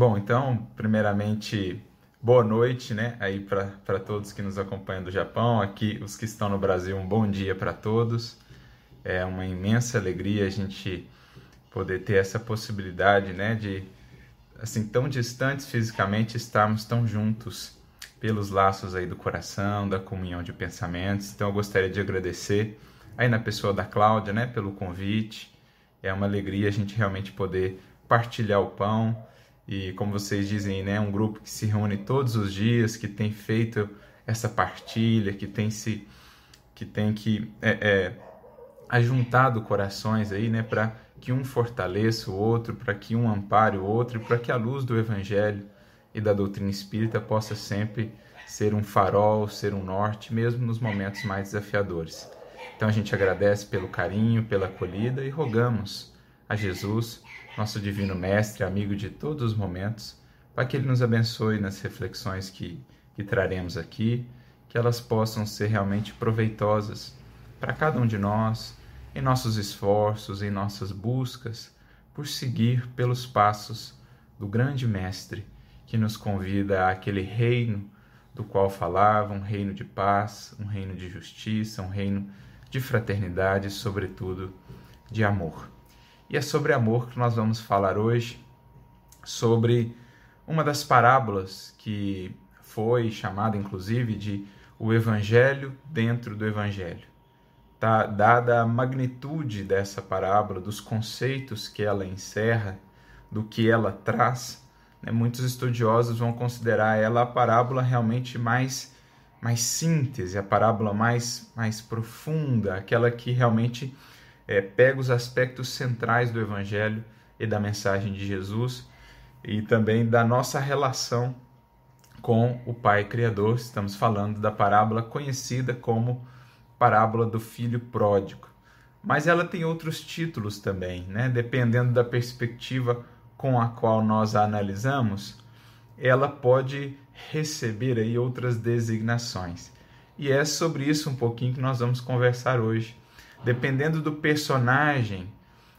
Bom, então, primeiramente, boa noite, né? Aí para todos que nos acompanham do Japão, aqui os que estão no Brasil, um bom dia para todos. É uma imensa alegria a gente poder ter essa possibilidade, né, de assim tão distantes fisicamente estarmos tão juntos pelos laços aí do coração, da comunhão de pensamentos. Então eu gostaria de agradecer aí na pessoa da Cláudia, né, pelo convite. É uma alegria a gente realmente poder partilhar o pão e como vocês dizem, né, um grupo que se reúne todos os dias, que tem feito essa partilha, que tem se que tem que é, é, ajuntado corações aí, né, para que um fortaleça o outro, para que um ampare o outro para que a luz do evangelho e da doutrina espírita possa sempre ser um farol, ser um norte, mesmo nos momentos mais desafiadores. Então a gente agradece pelo carinho, pela acolhida e rogamos a Jesus, nosso divino mestre, amigo de todos os momentos, para que ele nos abençoe nas reflexões que, que traremos aqui, que elas possam ser realmente proveitosas para cada um de nós, em nossos esforços, em nossas buscas por seguir pelos passos do grande Mestre que nos convida àquele reino do qual falava, um reino de paz, um reino de justiça, um reino de fraternidade e, sobretudo, de amor. E é sobre amor que nós vamos falar hoje, sobre uma das parábolas que foi chamada, inclusive, de o Evangelho dentro do Evangelho. Tá, dada a magnitude dessa parábola, dos conceitos que ela encerra, do que ela traz, né, muitos estudiosos vão considerar ela a parábola realmente mais mais síntese, a parábola mais mais profunda, aquela que realmente é, pega os aspectos centrais do Evangelho e da mensagem de Jesus e também da nossa relação com o Pai Criador. Estamos falando da parábola conhecida como parábola do filho pródigo. Mas ela tem outros títulos também, né? dependendo da perspectiva com a qual nós a analisamos, ela pode receber aí outras designações. E é sobre isso um pouquinho que nós vamos conversar hoje. Dependendo do personagem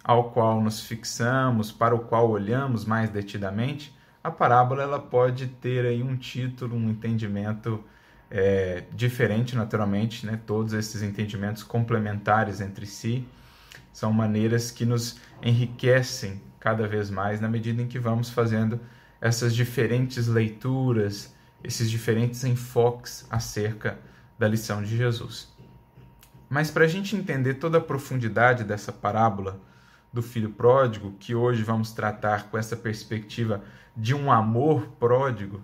ao qual nos fixamos, para o qual olhamos mais detidamente, a parábola ela pode ter aí um título, um entendimento é, diferente, naturalmente, né? todos esses entendimentos complementares entre si são maneiras que nos enriquecem cada vez mais na medida em que vamos fazendo essas diferentes leituras, esses diferentes enfoques acerca da lição de Jesus. Mas para a gente entender toda a profundidade dessa parábola do filho pródigo, que hoje vamos tratar com essa perspectiva de um amor pródigo,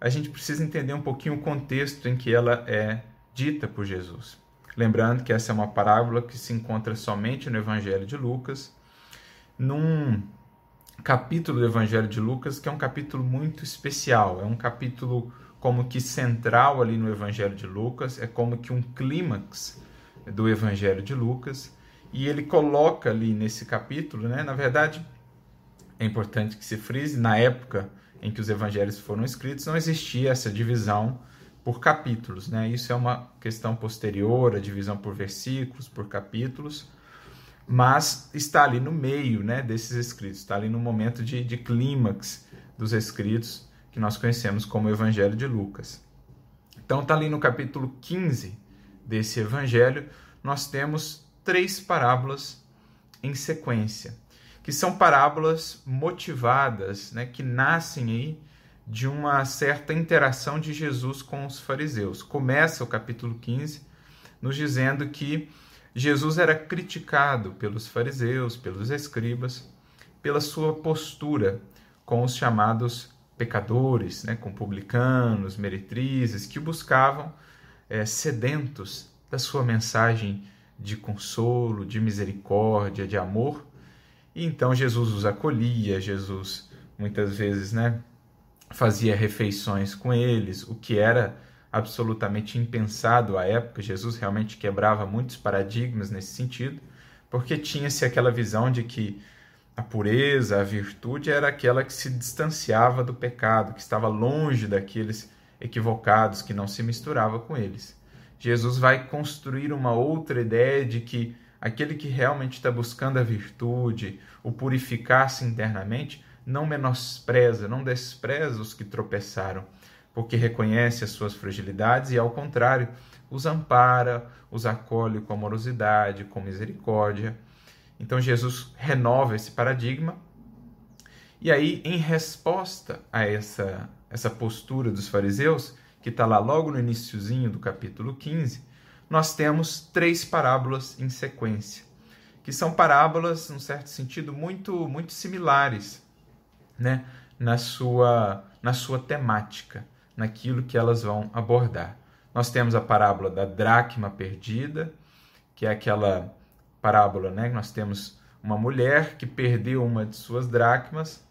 a gente precisa entender um pouquinho o contexto em que ela é dita por Jesus. Lembrando que essa é uma parábola que se encontra somente no Evangelho de Lucas num capítulo do Evangelho de Lucas que é um capítulo muito especial, é um capítulo como que central ali no Evangelho de Lucas, é como que um clímax do Evangelho de Lucas, e ele coloca ali nesse capítulo, né, na verdade, é importante que se frise, na época em que os evangelhos foram escritos, não existia essa divisão por capítulos, né? Isso é uma questão posterior, a divisão por versículos, por capítulos, mas está ali no meio né, desses escritos, está ali no momento de, de clímax dos escritos que nós conhecemos como o Evangelho de Lucas. Então, está ali no capítulo 15 desse Evangelho, nós temos três parábolas em sequência, que são parábolas motivadas, né, que nascem aí de uma certa interação de Jesus com os fariseus. Começa o capítulo 15 nos dizendo que Jesus era criticado pelos fariseus, pelos escribas, pela sua postura com os chamados pecadores, né, com publicanos, meretrizes, que buscavam é, sedentos da sua mensagem de consolo, de misericórdia, de amor. E então Jesus os acolhia, Jesus muitas vezes né, fazia refeições com eles, o que era absolutamente impensado à época. Jesus realmente quebrava muitos paradigmas nesse sentido, porque tinha-se aquela visão de que a pureza, a virtude era aquela que se distanciava do pecado, que estava longe daqueles equivocados, que não se misturava com eles. Jesus vai construir uma outra ideia de que aquele que realmente está buscando a virtude, o purificar-se internamente, não menospreza, não despreza os que tropeçaram, porque reconhece as suas fragilidades e, ao contrário, os ampara, os acolhe com amorosidade, com misericórdia. Então Jesus renova esse paradigma. E aí, em resposta a essa, essa postura dos fariseus, que está lá logo no iníciozinho do capítulo 15, nós temos três parábolas em sequência, que são parábolas, num certo sentido, muito, muito similares né, na, sua, na sua temática, naquilo que elas vão abordar. Nós temos a parábola da dracma perdida, que é aquela parábola, né? Nós temos uma mulher que perdeu uma de suas dracmas,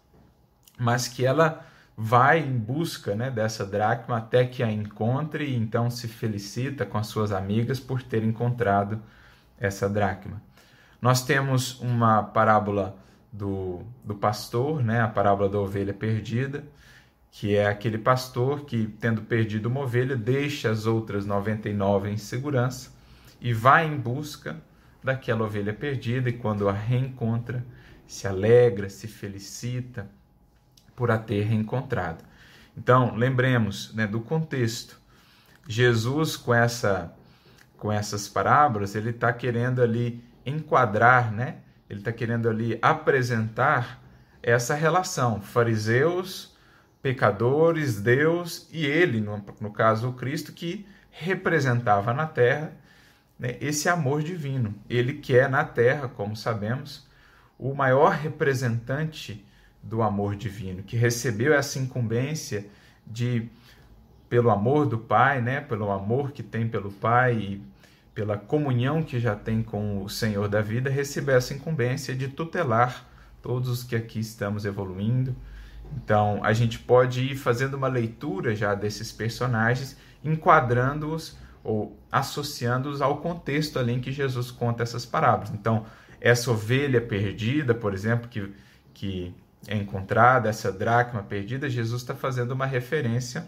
mas que ela vai em busca né, dessa dracma até que a encontre e então se felicita com as suas amigas por ter encontrado essa dracma. Nós temos uma parábola do, do pastor, né, a parábola da ovelha perdida, que é aquele pastor que, tendo perdido uma ovelha, deixa as outras 99 em segurança e vai em busca daquela ovelha perdida, e quando a reencontra, se alegra, se felicita por a ter reencontrado. Então, lembremos né, do contexto. Jesus, com, essa, com essas parábolas, ele está querendo ali enquadrar, né? ele está querendo ali apresentar essa relação, fariseus pecadores, Deus e ele, no, no caso o Cristo, que representava na terra né, esse amor divino. Ele que é na terra, como sabemos, o maior representante do amor divino, que recebeu essa incumbência de, pelo amor do Pai, né, pelo amor que tem pelo Pai e pela comunhão que já tem com o Senhor da vida, receber essa incumbência de tutelar todos os que aqui estamos evoluindo, então, a gente pode ir fazendo uma leitura já desses personagens, enquadrando-os ou associando-os ao contexto ali em que Jesus conta essas parábolas. Então, essa ovelha perdida, por exemplo, que, que é encontrada, essa dracma perdida, Jesus está fazendo uma referência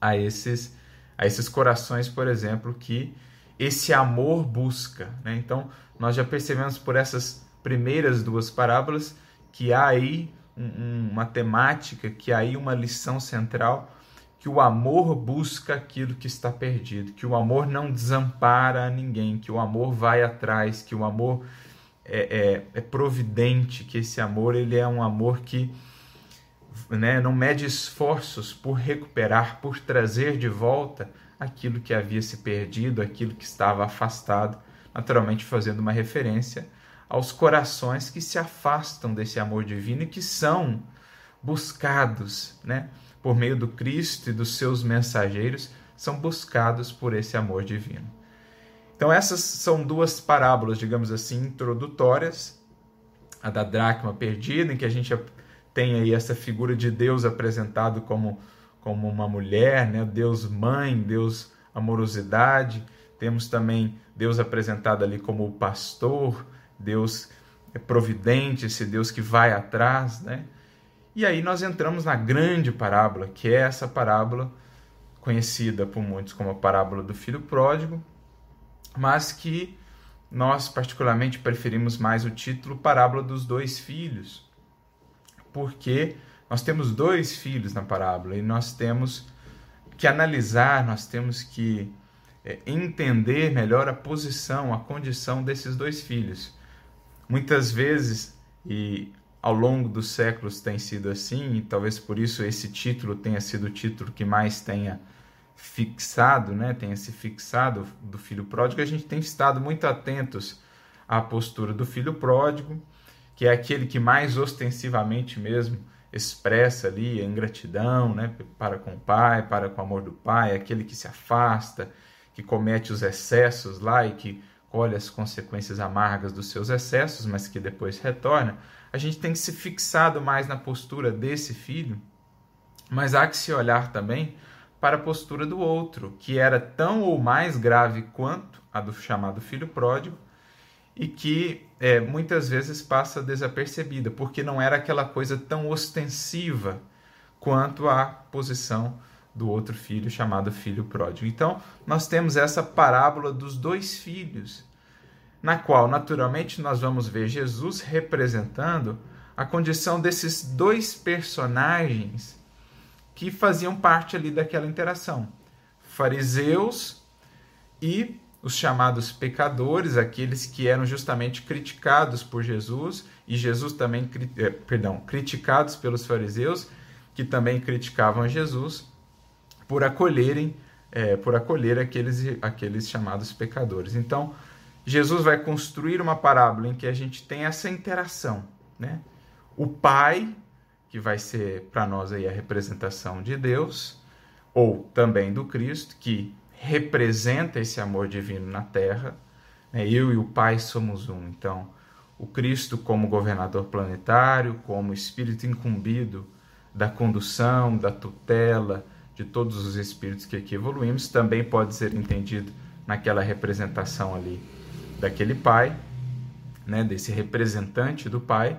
a esses, a esses corações, por exemplo, que esse amor busca. Né? Então, nós já percebemos por essas primeiras duas parábolas que há aí um, uma temática, que aí uma lição central, que o amor busca aquilo que está perdido, que o amor não desampara ninguém, que o amor vai atrás, que o amor é, é, é providente, que esse amor ele é um amor que né, não mede esforços por recuperar, por trazer de volta aquilo que havia se perdido, aquilo que estava afastado, naturalmente fazendo uma referência aos corações que se afastam desse amor divino e que são buscados, né, por meio do Cristo e dos seus mensageiros, são buscados por esse amor divino. Então essas são duas parábolas, digamos assim, introdutórias, a da dracma perdida, em que a gente tem aí essa figura de Deus apresentado como como uma mulher, né? Deus mãe, Deus amorosidade. Temos também Deus apresentado ali como o pastor, Deus providente, esse Deus que vai atrás, né? E aí nós entramos na grande parábola, que é essa parábola conhecida por muitos como a parábola do filho pródigo, mas que nós particularmente preferimos mais o título parábola dos dois filhos, porque nós temos dois filhos na parábola e nós temos que analisar, nós temos que é, entender melhor a posição, a condição desses dois filhos. Muitas vezes, e ao longo dos séculos tem sido assim, e talvez por isso esse título tenha sido o título que mais tenha fixado, né, tenha se fixado do filho pródigo, a gente tem estado muito atentos à postura do filho pródigo, que é aquele que mais ostensivamente mesmo expressa ali a ingratidão, né, para com o pai, para com o amor do pai, aquele que se afasta, que comete os excessos lá e que colhe as consequências amargas dos seus excessos, mas que depois retorna, a gente tem que se fixado mais na postura desse filho, mas há que se olhar também para a postura do outro, que era tão ou mais grave quanto a do chamado filho pródigo, e que é, muitas vezes passa desapercebida, porque não era aquela coisa tão ostensiva quanto a posição do outro filho chamado filho pródigo. Então, nós temos essa parábola dos dois filhos, na qual naturalmente nós vamos ver Jesus representando a condição desses dois personagens que faziam parte ali daquela interação. Fariseus e os chamados pecadores, aqueles que eram justamente criticados por Jesus e Jesus também, eh, perdão, criticados pelos fariseus, que também criticavam Jesus por acolherem, é, por acolher aqueles, aqueles chamados pecadores. Então, Jesus vai construir uma parábola em que a gente tem essa interação, né? O Pai, que vai ser para nós aí a representação de Deus, ou também do Cristo, que representa esse amor divino na terra. Né? Eu e o Pai somos um. Então, o Cristo como governador planetário, como espírito incumbido da condução, da tutela de todos os espíritos que aqui evoluímos, também pode ser entendido naquela representação ali daquele Pai, né? desse representante do Pai.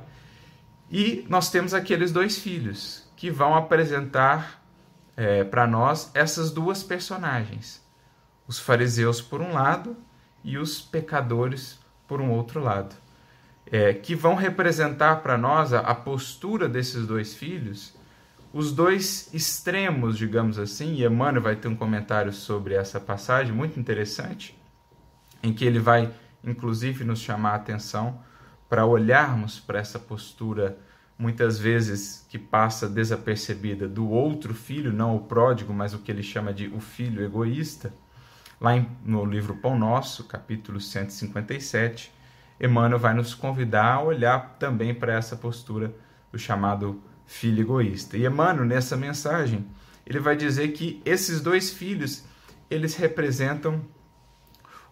E nós temos aqueles dois filhos que vão apresentar é, para nós essas duas personagens. Os fariseus por um lado e os pecadores por um outro lado, é, que vão representar para nós a, a postura desses dois filhos, os dois extremos, digamos assim, e Emmanuel vai ter um comentário sobre essa passagem muito interessante, em que ele vai, inclusive, nos chamar a atenção para olharmos para essa postura, muitas vezes que passa desapercebida, do outro filho, não o pródigo, mas o que ele chama de o filho egoísta Lá no livro Pão Nosso, capítulo 157, Emmanuel vai nos convidar a olhar também para essa postura do chamado filho egoísta. E Emmanuel, nessa mensagem, ele vai dizer que esses dois filhos, eles representam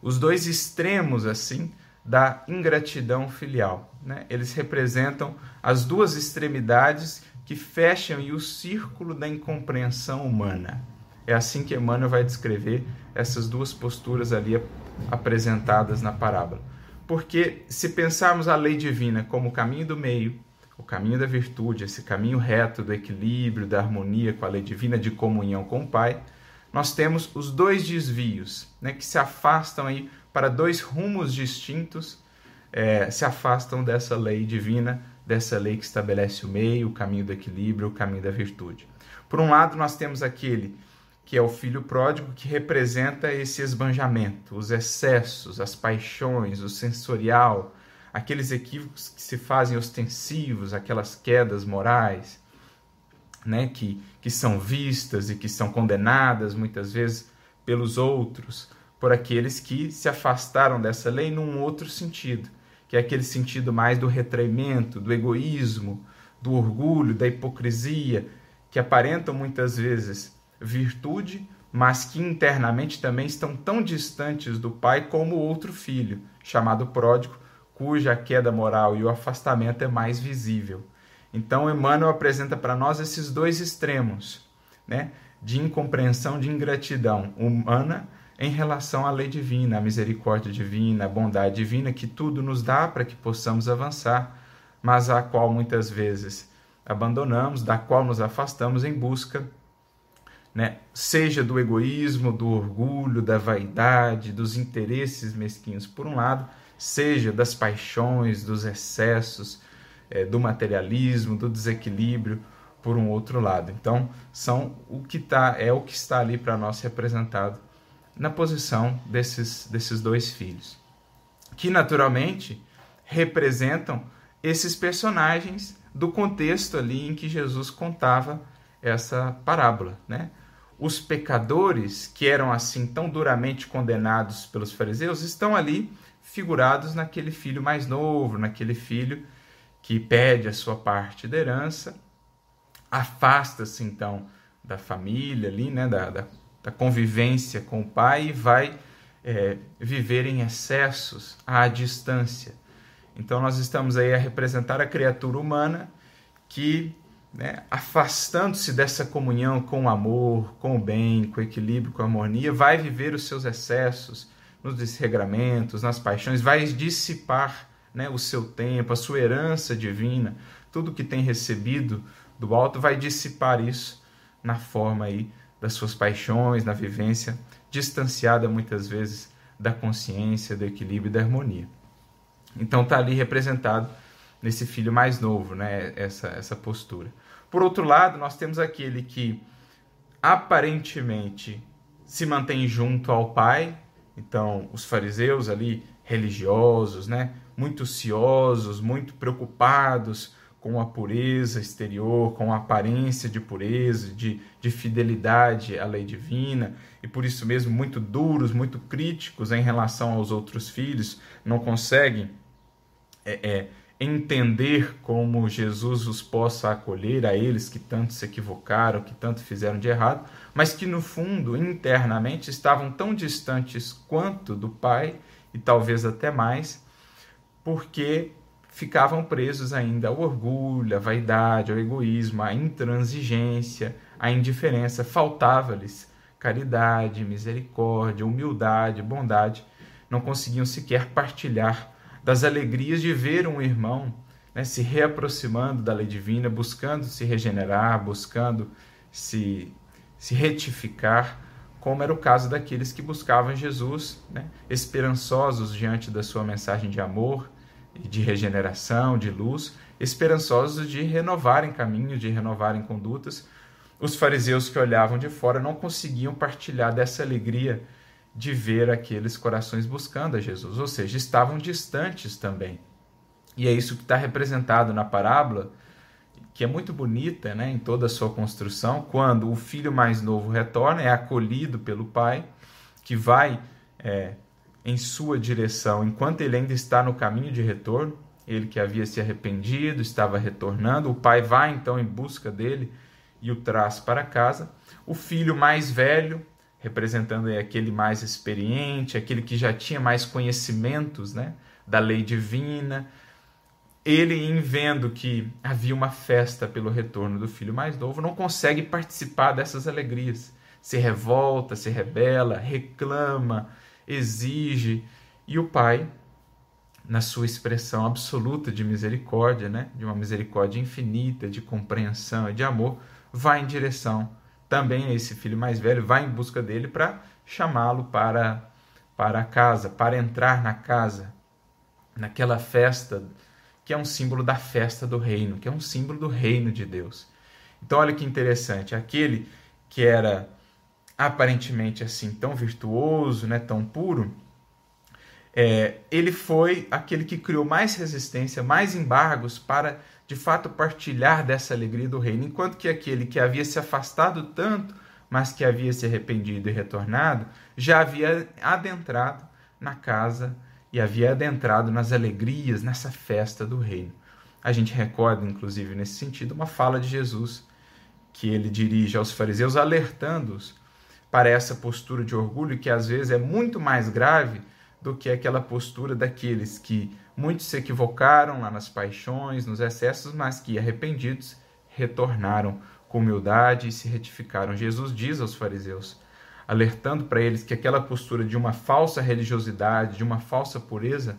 os dois extremos, assim, da ingratidão filial. Né? Eles representam as duas extremidades que fecham o círculo da incompreensão humana. É assim que Emmanuel vai descrever essas duas posturas ali apresentadas na parábola. Porque se pensarmos a lei divina como o caminho do meio, o caminho da virtude, esse caminho reto do equilíbrio, da harmonia com a lei divina de comunhão com o Pai, nós temos os dois desvios, né, que se afastam aí para dois rumos distintos, é, se afastam dessa lei divina, dessa lei que estabelece o meio, o caminho do equilíbrio, o caminho da virtude. Por um lado, nós temos aquele que é o filho pródigo, que representa esse esbanjamento, os excessos, as paixões, o sensorial, aqueles equívocos que se fazem ostensivos, aquelas quedas morais, né, que, que são vistas e que são condenadas muitas vezes pelos outros, por aqueles que se afastaram dessa lei num outro sentido, que é aquele sentido mais do retraimento, do egoísmo, do orgulho, da hipocrisia, que aparentam muitas vezes virtude, mas que internamente também estão tão distantes do pai como o outro filho, chamado pródigo, cuja queda moral e o afastamento é mais visível. Então, Emmanuel apresenta para nós esses dois extremos, né, de incompreensão, de ingratidão humana em relação à lei divina, à misericórdia divina, à bondade divina, que tudo nos dá para que possamos avançar, mas a qual muitas vezes abandonamos, da qual nos afastamos em busca né? seja do egoísmo, do orgulho, da vaidade, dos interesses mesquinhos, por um lado, seja das paixões, dos excessos, é, do materialismo, do desequilíbrio, por um outro lado. Então, são o que tá, é o que está ali para nós representado na posição desses, desses dois filhos, que naturalmente representam esses personagens do contexto ali em que Jesus contava essa parábola, né? os pecadores, que eram assim tão duramente condenados pelos fariseus, estão ali figurados naquele filho mais novo, naquele filho que pede a sua parte da herança, afasta-se então da família ali, né, da, da, da, convivência com o pai e vai é, viver em excessos à distância. Então nós estamos aí a representar a criatura humana que né, afastando-se dessa comunhão com o amor, com o bem, com o equilíbrio, com a harmonia, vai viver os seus excessos nos desregramentos, nas paixões, vai dissipar né, o seu tempo, a sua herança divina, tudo que tem recebido do alto, vai dissipar isso na forma aí das suas paixões, na vivência distanciada muitas vezes da consciência, do equilíbrio e da harmonia. Então está ali representado nesse filho mais novo, né? Essa, essa postura. Por outro lado, nós temos aquele que aparentemente se mantém junto ao Pai, então os fariseus ali religiosos, né? Muito ciosos, muito preocupados com a pureza exterior, com a aparência de pureza, de, de fidelidade à lei divina, e por isso mesmo muito duros, muito críticos em relação aos outros filhos, não conseguem é, é, entender como Jesus os possa acolher a eles que tanto se equivocaram, que tanto fizeram de errado, mas que no fundo, internamente, estavam tão distantes quanto do Pai, e talvez até mais, porque ficavam presos ainda ao orgulho, à vaidade, ao egoísmo, à intransigência, à indiferença. Faltava-lhes caridade, misericórdia, humildade, bondade. Não conseguiam sequer partilhar das alegrias de ver um irmão né, se reaproximando da lei divina, buscando se regenerar, buscando se, se retificar, como era o caso daqueles que buscavam Jesus, né, esperançosos diante da sua mensagem de amor, de regeneração, de luz, esperançosos de renovarem caminhos, de renovarem condutas. Os fariseus que olhavam de fora não conseguiam partilhar dessa alegria de ver aqueles corações buscando a Jesus, ou seja, estavam distantes também. E é isso que está representado na parábola, que é muito bonita né, em toda a sua construção, quando o filho mais novo retorna, é acolhido pelo pai, que vai é, em sua direção enquanto ele ainda está no caminho de retorno, ele que havia se arrependido, estava retornando, o pai vai então em busca dele e o traz para casa. O filho mais velho representando aquele mais experiente, aquele que já tinha mais conhecimentos né, da lei divina. Ele, em vendo que havia uma festa pelo retorno do filho mais novo, não consegue participar dessas alegrias. Se revolta, se rebela, reclama, exige. E o pai, na sua expressão absoluta de misericórdia, né, de uma misericórdia infinita, de compreensão e de amor, vai em direção também esse filho mais velho vai em busca dele para chamá-lo para, para a casa, para entrar na casa, naquela festa que é um símbolo da festa do reino, que é um símbolo do reino de Deus. Então, olha que interessante, aquele que era aparentemente assim tão virtuoso, né, tão puro, é, ele foi aquele que criou mais resistência, mais embargos para de fato partilhar dessa alegria do reino, enquanto que aquele que havia se afastado tanto, mas que havia se arrependido e retornado, já havia adentrado na casa e havia adentrado nas alegrias, nessa festa do reino. A gente recorda, inclusive, nesse sentido, uma fala de Jesus que ele dirige aos fariseus, alertando-os para essa postura de orgulho que às vezes é muito mais grave do que aquela postura daqueles que muitos se equivocaram lá nas paixões, nos excessos, mas que arrependidos retornaram com humildade e se retificaram. Jesus diz aos fariseus, alertando para eles que aquela postura de uma falsa religiosidade, de uma falsa pureza,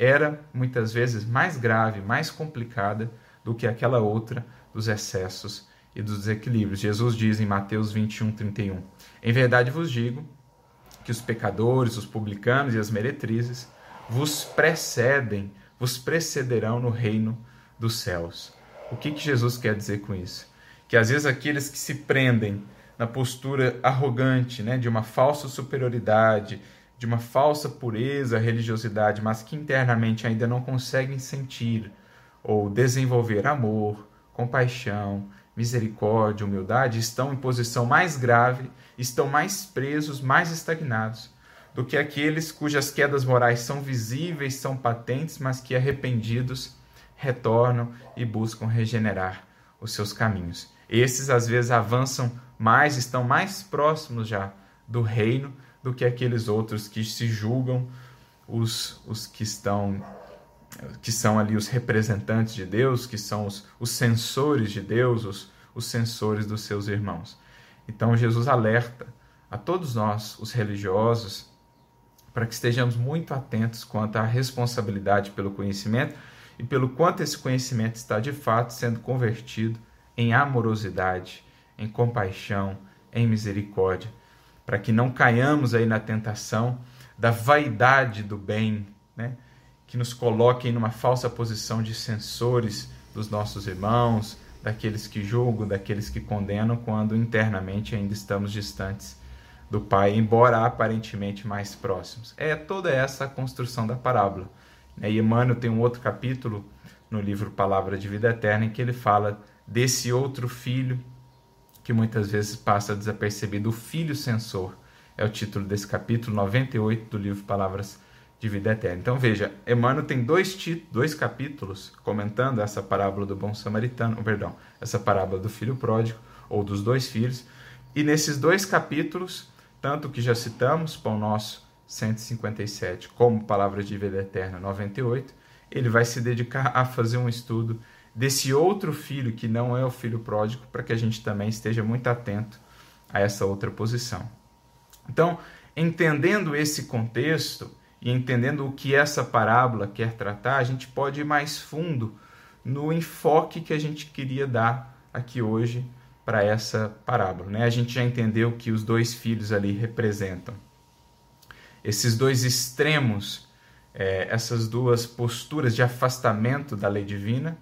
era muitas vezes mais grave, mais complicada do que aquela outra dos excessos e dos desequilíbrios. Jesus diz em Mateus 21, 31: Em verdade vos digo que os pecadores, os publicanos e as meretrizes vos precedem, vos precederão no reino dos céus. O que, que Jesus quer dizer com isso? Que às vezes aqueles que se prendem na postura arrogante, né, de uma falsa superioridade, de uma falsa pureza, religiosidade, mas que internamente ainda não conseguem sentir ou desenvolver amor, compaixão, misericórdia, humildade, estão em posição mais grave, estão mais presos, mais estagnados do que aqueles cujas quedas morais são visíveis, são patentes, mas que arrependidos retornam e buscam regenerar os seus caminhos. Esses às vezes avançam mais, estão mais próximos já do reino do que aqueles outros que se julgam os, os que estão que são ali os representantes de Deus, que são os, os censores de Deus, os, os censores dos seus irmãos. Então Jesus alerta a todos nós, os religiosos, para que estejamos muito atentos quanto à responsabilidade pelo conhecimento e pelo quanto esse conhecimento está de fato sendo convertido em amorosidade, em compaixão, em misericórdia, para que não caiamos aí na tentação da vaidade do bem, né? Que nos coloquem numa falsa posição de censores dos nossos irmãos, daqueles que julgam, daqueles que condenam, quando internamente ainda estamos distantes do Pai, embora aparentemente mais próximos. É toda essa a construção da parábola. E Emmanuel tem um outro capítulo no livro Palavra de Vida Eterna em que ele fala desse outro filho que muitas vezes passa desapercebido, o filho censor. É o título desse capítulo 98 do livro Palavras de Vida Eterna. Então veja, Emmanuel tem dois, dois capítulos comentando essa parábola do bom samaritano, perdão, essa parábola do filho pródigo, ou dos dois filhos, e nesses dois capítulos, tanto que já citamos, Pão Nosso 157, como Palavras de Vida Eterna 98, ele vai se dedicar a fazer um estudo desse outro filho que não é o filho pródigo, para que a gente também esteja muito atento a essa outra posição. Então, entendendo esse contexto e entendendo o que essa parábola quer tratar, a gente pode ir mais fundo no enfoque que a gente queria dar aqui hoje para essa parábola. Né? A gente já entendeu que os dois filhos ali representam esses dois extremos, é, essas duas posturas de afastamento da lei divina,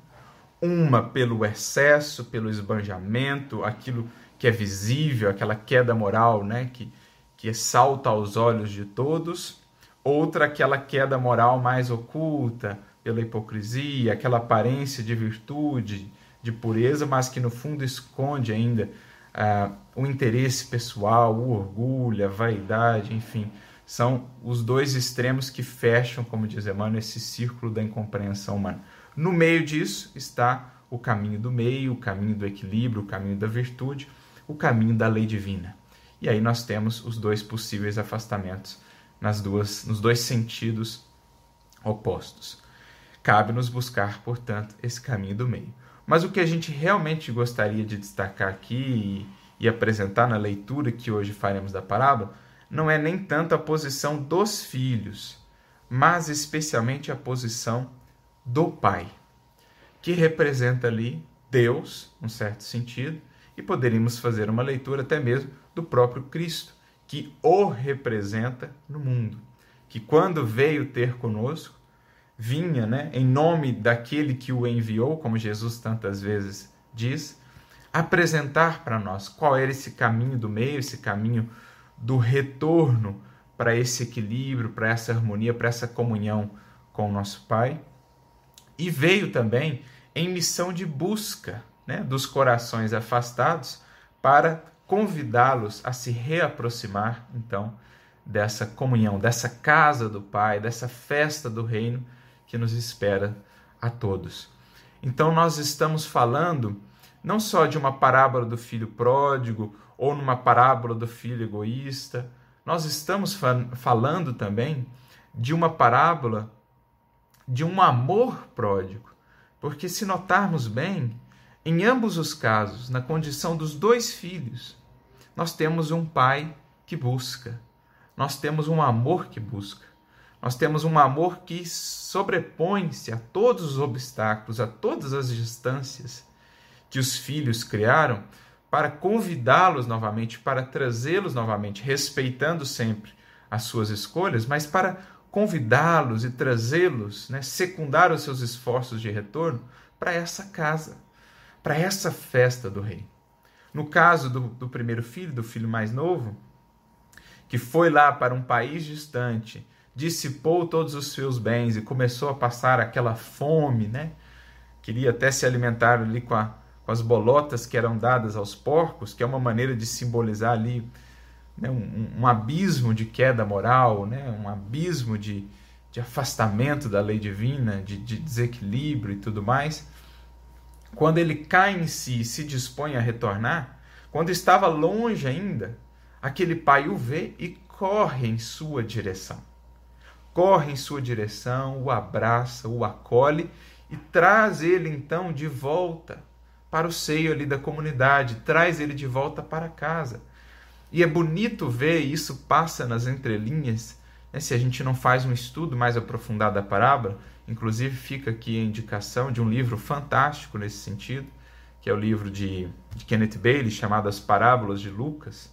uma pelo excesso, pelo esbanjamento, aquilo que é visível, aquela queda moral, né, que, que salta aos olhos de todos, outra aquela queda moral mais oculta, pela hipocrisia, aquela aparência de virtude, de pureza, mas que no fundo esconde ainda uh, o interesse pessoal, o orgulho, a vaidade, enfim, são os dois extremos que fecham, como diz Emmanuel, esse círculo da incompreensão humana. No meio disso está o caminho do meio, o caminho do equilíbrio, o caminho da virtude, o caminho da lei divina. E aí nós temos os dois possíveis afastamentos nas duas, nos dois sentidos opostos. Cabe-nos buscar, portanto, esse caminho do meio. Mas o que a gente realmente gostaria de destacar aqui e, e apresentar na leitura que hoje faremos da parábola não é nem tanto a posição dos filhos, mas especialmente a posição do pai, que representa ali Deus, num certo sentido, e poderíamos fazer uma leitura até mesmo do próprio Cristo, que o representa no mundo, que quando veio ter conosco, vinha né, em nome daquele que o enviou, como Jesus tantas vezes diz, apresentar para nós qual era esse caminho do meio, esse caminho do retorno para esse equilíbrio, para essa harmonia, para essa comunhão com o nosso Pai. E veio também em missão de busca né, dos corações afastados para convidá-los a se reaproximar, então, dessa comunhão, dessa casa do Pai, dessa festa do reino que nos espera a todos. Então, nós estamos falando não só de uma parábola do filho pródigo ou numa parábola do filho egoísta. Nós estamos falando também de uma parábola de um amor pródigo. Porque se notarmos bem, em ambos os casos, na condição dos dois filhos, nós temos um pai que busca, nós temos um amor que busca, nós temos um amor que sobrepõe-se a todos os obstáculos, a todas as distâncias que os filhos criaram para convidá-los novamente, para trazê-los novamente, respeitando sempre as suas escolhas, mas para convidá-los e trazê-los, né, secundar os seus esforços de retorno para essa casa, para essa festa do rei. No caso do, do primeiro filho, do filho mais novo, que foi lá para um país distante, dissipou todos os seus bens e começou a passar aquela fome, né? Queria até se alimentar ali com a, com as bolotas que eram dadas aos porcos, que é uma maneira de simbolizar ali né, um, um, abismo de queda moral, né, um abismo de, de afastamento da lei divina, de, de desequilíbrio e tudo mais. Quando ele cai em si e se dispõe a retornar, quando estava longe ainda, aquele pai o vê e corre em sua direção. Corre em sua direção, o abraça, o acolhe e traz ele então de volta para o seio ali da comunidade, traz ele de volta para casa. E é bonito ver, isso passa nas entrelinhas, né, se a gente não faz um estudo mais aprofundado da parábola, inclusive fica aqui a indicação de um livro fantástico nesse sentido, que é o livro de, de Kenneth Bailey, chamado As Parábolas de Lucas.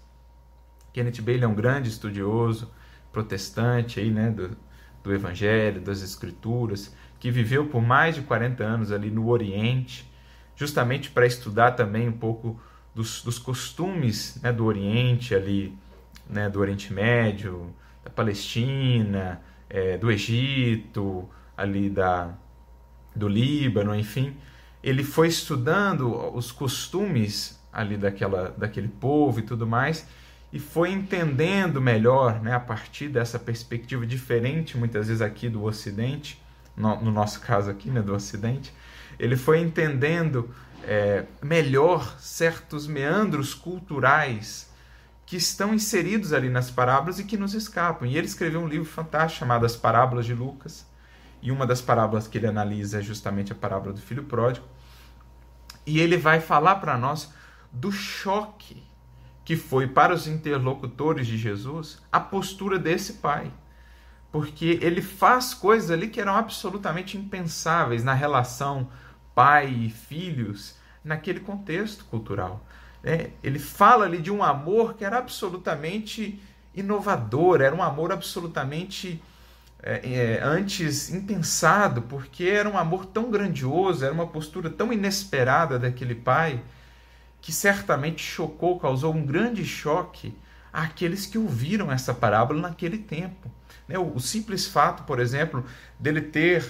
Kenneth Bailey é um grande estudioso protestante aí, né, do, do Evangelho, das Escrituras, que viveu por mais de 40 anos ali no Oriente, justamente para estudar também um pouco dos, dos costumes né, do Oriente ali, né, do Oriente Médio, da Palestina, é, do Egito, ali da, do Líbano, enfim. Ele foi estudando os costumes ali daquela, daquele povo e tudo mais, e foi entendendo melhor, né, a partir dessa perspectiva diferente, muitas vezes aqui do Ocidente, no, no nosso caso aqui, né, do Ocidente, ele foi entendendo é, melhor certos meandros culturais que estão inseridos ali nas parábolas e que nos escapam. E ele escreveu um livro fantástico chamado As Parábolas de Lucas. E uma das parábolas que ele analisa é justamente a parábola do filho pródigo. E ele vai falar para nós do choque que foi para os interlocutores de Jesus a postura desse pai. Porque ele faz coisas ali que eram absolutamente impensáveis na relação pai e filhos naquele contexto cultural. É, ele fala ali de um amor que era absolutamente inovador, era um amor absolutamente é, é, antes impensado, porque era um amor tão grandioso, era uma postura tão inesperada daquele pai, que certamente chocou, causou um grande choque àqueles que ouviram essa parábola naquele tempo. Né? O, o simples fato, por exemplo, dele ter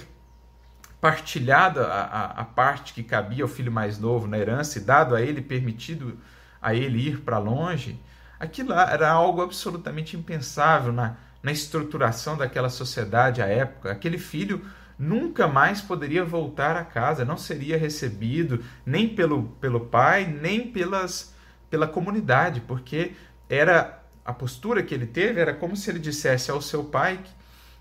partilhado a, a, a, parte que cabia ao filho mais novo na herança e dado a ele, permitido a ele ir para longe, aquilo era algo absolutamente impensável na, na estruturação daquela sociedade à época. Aquele filho nunca mais poderia voltar a casa, não seria recebido nem pelo, pelo pai, nem pelas, pela comunidade, porque era a postura que ele teve era como se ele dissesse ao seu pai que,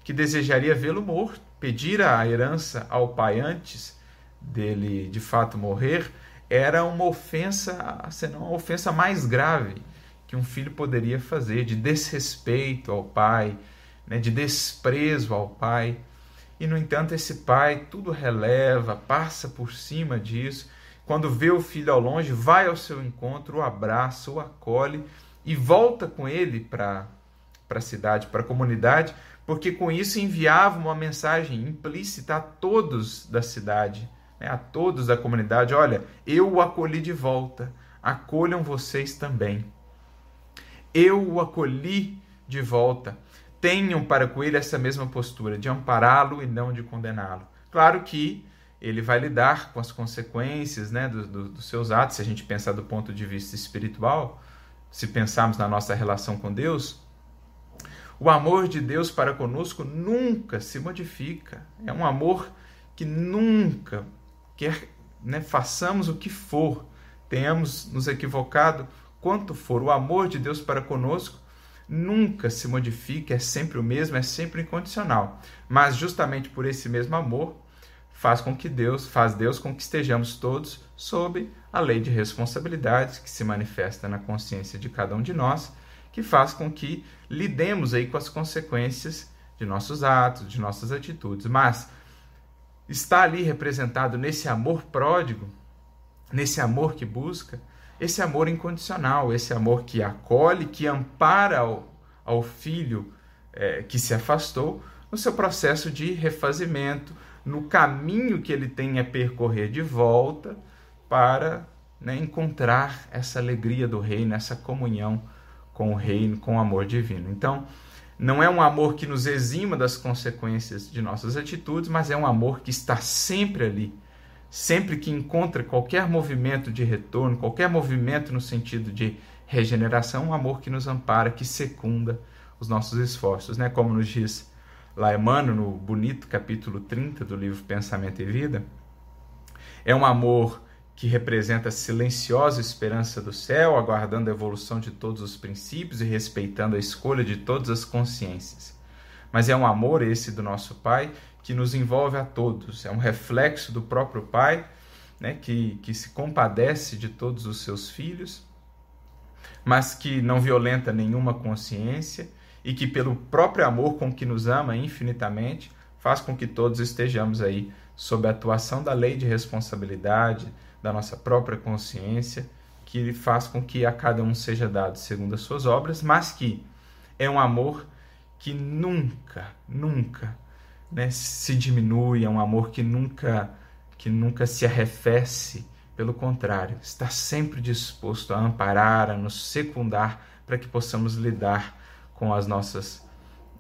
que desejaria vê-lo morto pedir a herança ao pai antes dele de fato morrer era uma ofensa, senão a ofensa mais grave que um filho poderia fazer, de desrespeito ao pai, né, de desprezo ao pai. E, no entanto, esse pai tudo releva, passa por cima disso. Quando vê o filho ao longe, vai ao seu encontro, o abraça, o acolhe e volta com ele para a cidade, para a comunidade, porque com isso enviava uma mensagem implícita a todos da cidade, né, a todos da comunidade: olha, eu o acolhi de volta, acolham vocês também. Eu o acolhi de volta. Tenham para com ele essa mesma postura de ampará-lo e não de condená-lo. Claro que ele vai lidar com as consequências né, do, do, dos seus atos, se a gente pensar do ponto de vista espiritual, se pensarmos na nossa relação com Deus, o amor de Deus para conosco nunca se modifica. É um amor que nunca quer, né, façamos o que for, tenhamos nos equivocado quanto for. O amor de Deus para conosco nunca se modifica, é sempre o mesmo, é sempre incondicional. Mas justamente por esse mesmo amor faz com que Deus, faz Deus com que estejamos todos sob a lei de responsabilidades que se manifesta na consciência de cada um de nós que faz com que lidemos aí com as consequências de nossos atos, de nossas atitudes. Mas está ali representado nesse amor pródigo, nesse amor que busca, esse amor incondicional, esse amor que acolhe, que ampara ao, ao filho é, que se afastou no seu processo de refazimento, no caminho que ele tem a percorrer de volta para né, encontrar essa alegria do reino, essa comunhão com o reino, com o amor divino. Então, não é um amor que nos exima das consequências de nossas atitudes, mas é um amor que está sempre ali. Sempre que encontra qualquer movimento de retorno, qualquer movimento no sentido de regeneração, um amor que nos ampara, que secunda os nossos esforços, né? Como nos diz lá Emmanuel, no bonito capítulo 30 do livro Pensamento e Vida, é um amor que representa a silenciosa esperança do céu, aguardando a evolução de todos os princípios e respeitando a escolha de todas as consciências. Mas é um amor esse do nosso Pai que nos envolve a todos, é um reflexo do próprio Pai, né, que, que se compadece de todos os seus filhos, mas que não violenta nenhuma consciência e que, pelo próprio amor com que nos ama infinitamente, faz com que todos estejamos aí sob a atuação da lei de responsabilidade, da nossa própria consciência, que faz com que a cada um seja dado segundo as suas obras, mas que é um amor que nunca, nunca né, se diminui, é um amor que nunca, que nunca se arrefece. Pelo contrário, está sempre disposto a amparar, a nos secundar para que possamos lidar com as nossas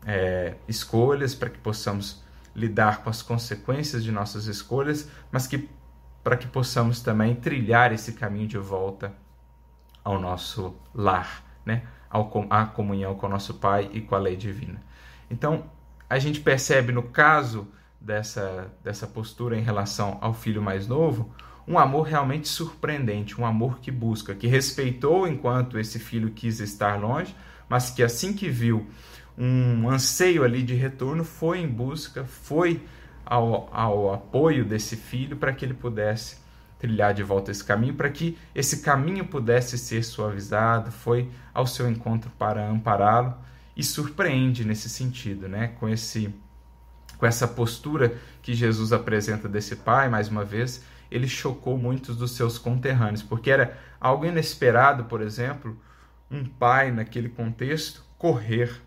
é, escolhas, para que possamos lidar com as consequências de nossas escolhas, mas que para que possamos também trilhar esse caminho de volta ao nosso lar, né? À comunhão com o nosso Pai e com a lei divina. Então, a gente percebe no caso dessa, dessa postura em relação ao filho mais novo, um amor realmente surpreendente, um amor que busca, que respeitou enquanto esse filho quis estar longe, mas que assim que viu um anseio ali de retorno, foi em busca, foi ao, ao apoio desse filho para que ele pudesse trilhar de volta esse caminho, para que esse caminho pudesse ser suavizado, foi ao seu encontro para ampará-lo e surpreende nesse sentido, né? Com esse com essa postura que Jesus apresenta desse pai, mais uma vez, ele chocou muitos dos seus conterrâneos, porque era algo inesperado, por exemplo, um pai naquele contexto correr,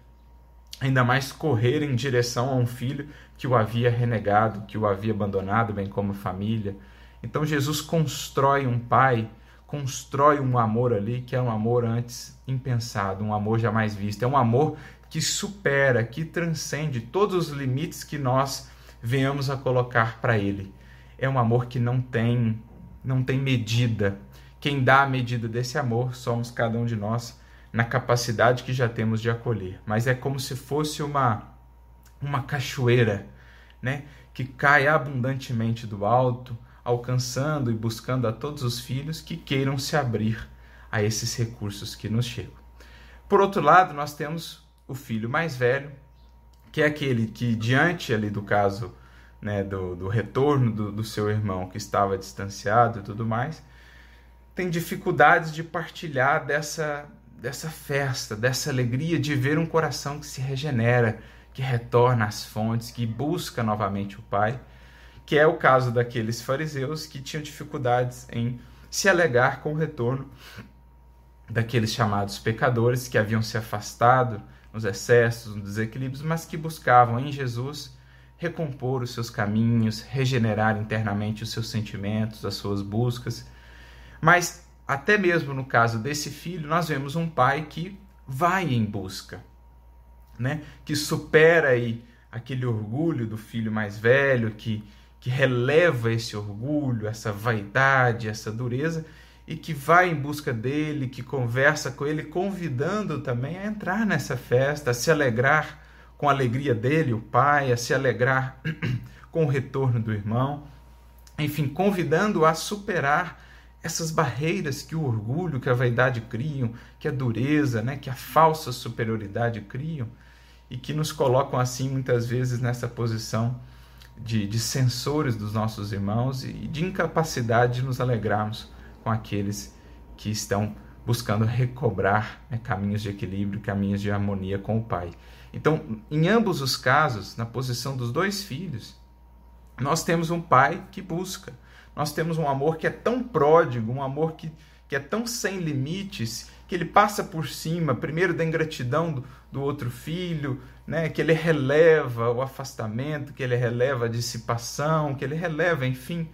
ainda mais correr em direção a um filho que o havia renegado, que o havia abandonado, bem como família. Então Jesus constrói um pai, constrói um amor ali que é um amor antes impensado, um amor jamais visto. É um amor que supera, que transcende todos os limites que nós venhamos a colocar para ele. É um amor que não tem não tem medida. Quem dá a medida desse amor somos cada um de nós na capacidade que já temos de acolher. Mas é como se fosse uma uma cachoeira, né, que cai abundantemente do alto, alcançando e buscando a todos os filhos que queiram se abrir a esses recursos que nos chegam. Por outro lado, nós temos o filho mais velho, que é aquele que, diante ali do caso né, do, do retorno do, do seu irmão que estava distanciado e tudo mais, tem dificuldades de partilhar dessa, dessa festa, dessa alegria de ver um coração que se regenera, que retorna às fontes, que busca novamente o Pai, que é o caso daqueles fariseus que tinham dificuldades em se alegar com o retorno daqueles chamados pecadores que haviam se afastado nos excessos, nos desequilíbrios, mas que buscavam em Jesus recompor os seus caminhos, regenerar internamente os seus sentimentos, as suas buscas. Mas até mesmo no caso desse filho, nós vemos um pai que vai em busca, né? que supera aí aquele orgulho do filho mais velho, que, que releva esse orgulho, essa vaidade, essa dureza, e que vai em busca dele, que conversa com ele, convidando também a entrar nessa festa, a se alegrar com a alegria dele, o pai, a se alegrar com o retorno do irmão, enfim, convidando a superar essas barreiras que o orgulho, que a vaidade criam, que a dureza, né, que a falsa superioridade criam e que nos colocam assim muitas vezes nessa posição de, de censores dos nossos irmãos e de incapacidade de nos alegrarmos com aqueles que estão buscando recobrar né, caminhos de equilíbrio, caminhos de harmonia com o Pai. Então, em ambos os casos, na posição dos dois filhos, nós temos um pai que busca. Nós temos um amor que é tão pródigo, um amor que, que é tão sem limites, que ele passa por cima, primeiro da ingratidão do, do outro filho, né, que ele releva o afastamento, que ele releva a dissipação, que ele releva, enfim,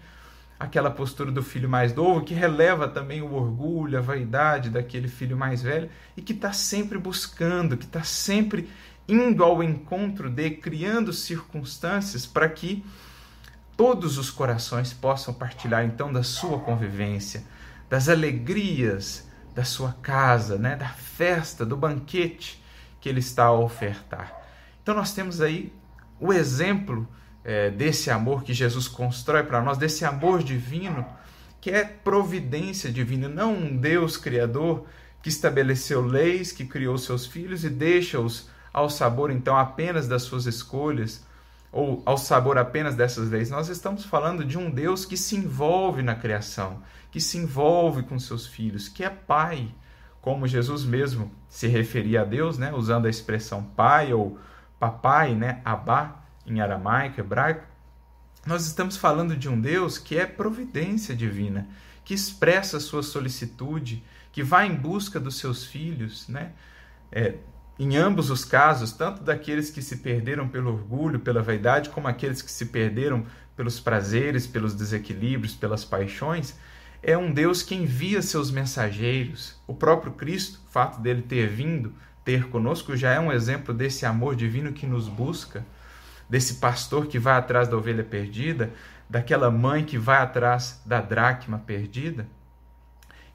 aquela postura do filho mais novo, que releva também o orgulho, a vaidade daquele filho mais velho, e que está sempre buscando, que está sempre indo ao encontro de, criando circunstâncias para que todos os corações possam partilhar então da sua convivência, das alegrias da sua casa, né, da festa, do banquete que ele está a ofertar. Então nós temos aí o exemplo é, desse amor que Jesus constrói para nós, desse amor divino, que é providência divina, não um Deus criador que estabeleceu leis, que criou seus filhos e deixa-os ao sabor então apenas das suas escolhas ou ao sabor apenas dessas leis. Nós estamos falando de um Deus que se envolve na criação, que se envolve com seus filhos, que é pai, como Jesus mesmo se referia a Deus, né, usando a expressão pai ou papai, né, abá em aramaico, hebraico. Nós estamos falando de um Deus que é providência divina, que expressa sua solicitude, que vai em busca dos seus filhos, né? É, em ambos os casos, tanto daqueles que se perderam pelo orgulho, pela vaidade, como aqueles que se perderam pelos prazeres, pelos desequilíbrios, pelas paixões, é um Deus que envia seus mensageiros. O próprio Cristo, o fato dele ter vindo, ter conosco, já é um exemplo desse amor divino que nos busca, desse pastor que vai atrás da ovelha perdida, daquela mãe que vai atrás da dracma perdida.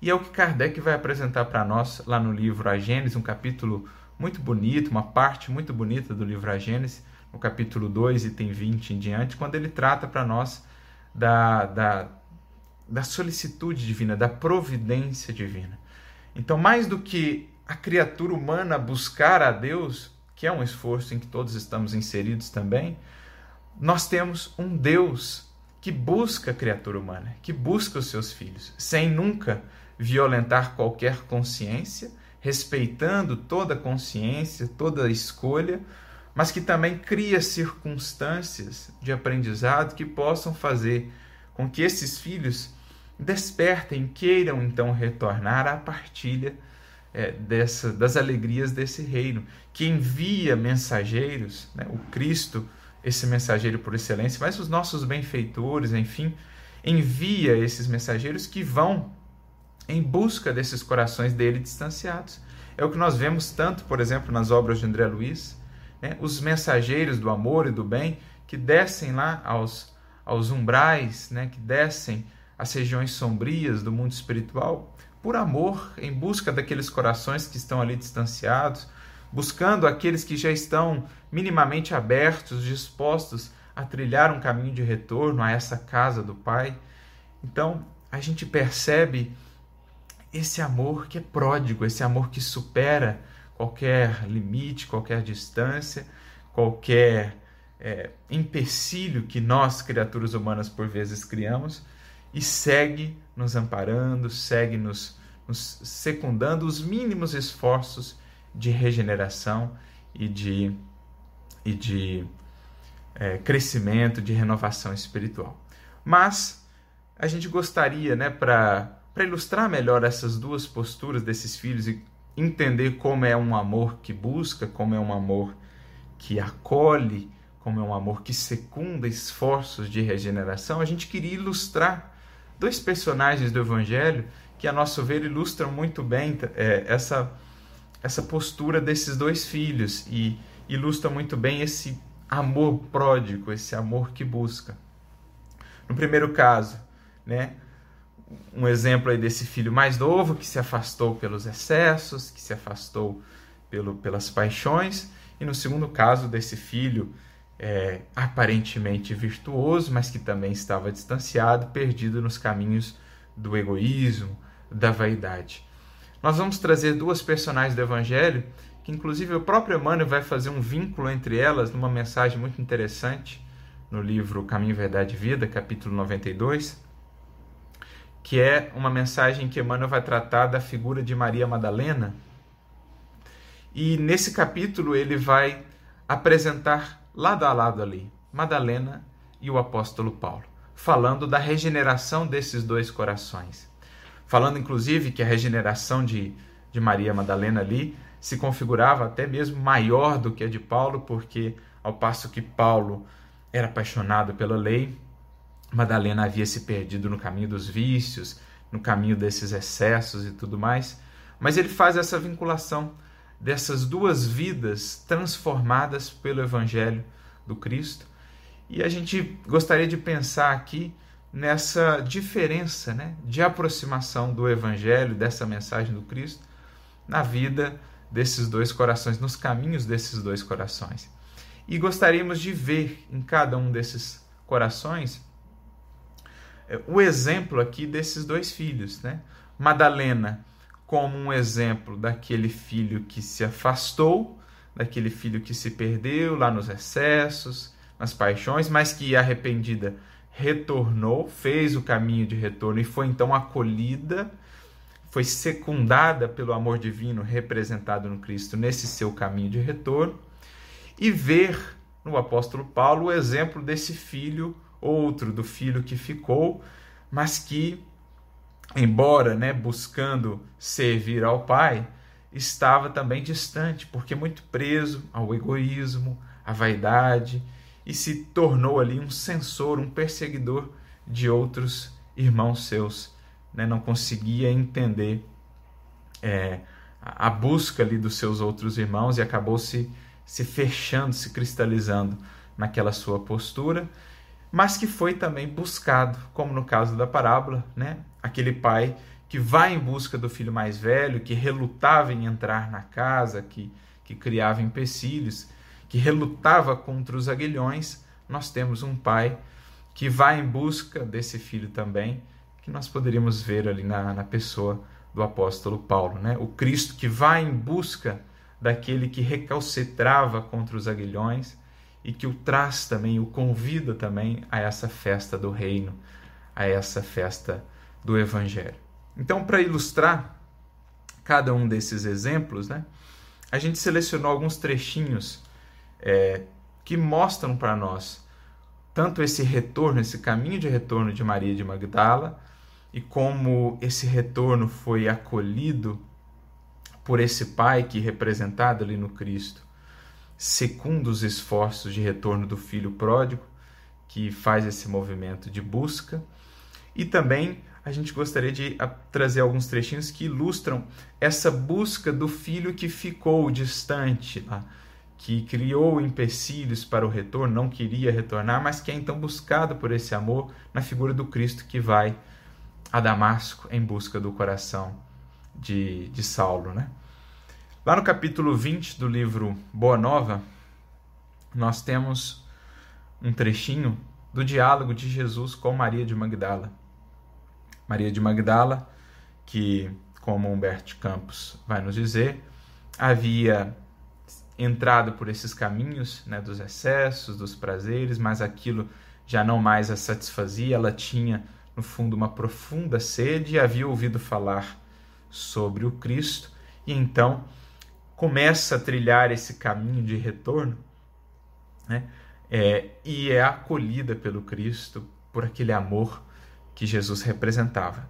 E é o que Kardec vai apresentar para nós lá no livro A Gênesis, um capítulo muito bonito, uma parte muito bonita do livro A Gênesis, no capítulo 2, item 20 em diante, quando ele trata para nós da, da, da solicitude divina, da providência divina. Então, mais do que a criatura humana buscar a Deus, que é um esforço em que todos estamos inseridos também, nós temos um Deus que busca a criatura humana, que busca os seus filhos, sem nunca violentar qualquer consciência, respeitando toda consciência, toda escolha, mas que também cria circunstâncias de aprendizado que possam fazer com que esses filhos despertem, queiram então retornar à partilha é, dessa, das alegrias desse reino, que envia mensageiros, né, o Cristo, esse mensageiro por excelência, mas os nossos benfeitores, enfim, envia esses mensageiros que vão em busca desses corações dele distanciados. É o que nós vemos tanto, por exemplo, nas obras de André Luiz, né? os mensageiros do amor e do bem que descem lá aos, aos umbrais, né? que descem às regiões sombrias do mundo espiritual, por amor, em busca daqueles corações que estão ali distanciados, buscando aqueles que já estão minimamente abertos, dispostos a trilhar um caminho de retorno a essa casa do Pai. Então, a gente percebe esse amor que é pródigo, esse amor que supera qualquer limite, qualquer distância, qualquer é, empecilho que nós, criaturas humanas, por vezes criamos, e segue nos amparando, segue nos, nos secundando os mínimos esforços de regeneração e de, e de é, crescimento, de renovação espiritual. Mas a gente gostaria, né, para ilustrar melhor essas duas posturas desses filhos e entender como é um amor que busca, como é um amor que acolhe, como é um amor que secunda esforços de regeneração, a gente queria ilustrar dois personagens do Evangelho que, a nosso ver, ilustram muito bem é, essa, essa postura desses dois filhos e ilustra muito bem esse amor pródigo, esse amor que busca. No primeiro caso, né, um exemplo aí desse filho mais novo que se afastou pelos excessos, que se afastou pelo, pelas paixões, e no segundo caso desse filho é, aparentemente virtuoso, mas que também estava distanciado, perdido nos caminhos do egoísmo, da vaidade. Nós vamos trazer duas personagens do Evangelho, que inclusive o próprio Emmanuel vai fazer um vínculo entre elas numa mensagem muito interessante no livro Caminho, Verdade e Vida, capítulo 92 que é uma mensagem que Emmanuel vai tratar da figura de Maria Madalena. E nesse capítulo ele vai apresentar lado a lado ali Madalena e o apóstolo Paulo, falando da regeneração desses dois corações. Falando inclusive que a regeneração de, de Maria Madalena ali se configurava até mesmo maior do que a de Paulo, porque ao passo que Paulo era apaixonado pela lei, Madalena havia se perdido no caminho dos vícios, no caminho desses excessos e tudo mais. Mas ele faz essa vinculação dessas duas vidas transformadas pelo Evangelho do Cristo. E a gente gostaria de pensar aqui nessa diferença né, de aproximação do Evangelho, dessa mensagem do Cristo, na vida desses dois corações, nos caminhos desses dois corações. E gostaríamos de ver em cada um desses corações é, o exemplo aqui desses dois filhos, né? Madalena como um exemplo daquele filho que se afastou, daquele filho que se perdeu lá nos excessos, nas paixões, mas que arrependida retornou, fez o caminho de retorno e foi então acolhida, foi secundada pelo amor divino representado no Cristo nesse seu caminho de retorno, e ver no apóstolo Paulo o exemplo desse filho outro do filho que ficou, mas que, embora né, buscando servir ao pai, estava também distante, porque muito preso ao egoísmo, à vaidade, e se tornou ali um censor, um perseguidor de outros irmãos seus. Né? Não conseguia entender é, a busca ali dos seus outros irmãos e acabou se, se fechando, se cristalizando naquela sua postura, mas que foi também buscado, como no caso da parábola, né? Aquele pai que vai em busca do filho mais velho, que relutava em entrar na casa, que, que criava empecilhos, que relutava contra os aguilhões, nós temos um pai que vai em busca desse filho também, que nós poderíamos ver ali na, na pessoa do apóstolo Paulo, né? O Cristo que vai em busca daquele que recalcitrava contra os aguilhões e que o traz também, o convida também a essa festa do reino, a essa festa do evangelho. Então, para ilustrar cada um desses exemplos, né, a gente selecionou alguns trechinhos é, que mostram para nós tanto esse retorno, esse caminho de retorno de Maria de Magdala, e como esse retorno foi acolhido por esse pai que representado ali no Cristo, secunda os esforços de retorno do filho pródigo, que faz esse movimento de busca, e também a gente gostaria de trazer alguns trechinhos que ilustram essa busca do filho que ficou distante, que criou empecilhos para o retorno, não queria retornar, mas que é então buscado por esse amor na figura do Cristo que vai a Damasco em busca do coração de, de Saulo. Né? Lá no capítulo 20 do livro Boa Nova, nós temos um trechinho do diálogo de Jesus com Maria de Magdala. Maria de Magdala, que, como Humberto Campos vai nos dizer, havia entrado por esses caminhos né, dos excessos, dos prazeres, mas aquilo já não mais a satisfazia, ela tinha no fundo, uma profunda sede e havia ouvido falar sobre o Cristo, e então começa a trilhar esse caminho de retorno, né? É, e é acolhida pelo Cristo por aquele amor que Jesus representava.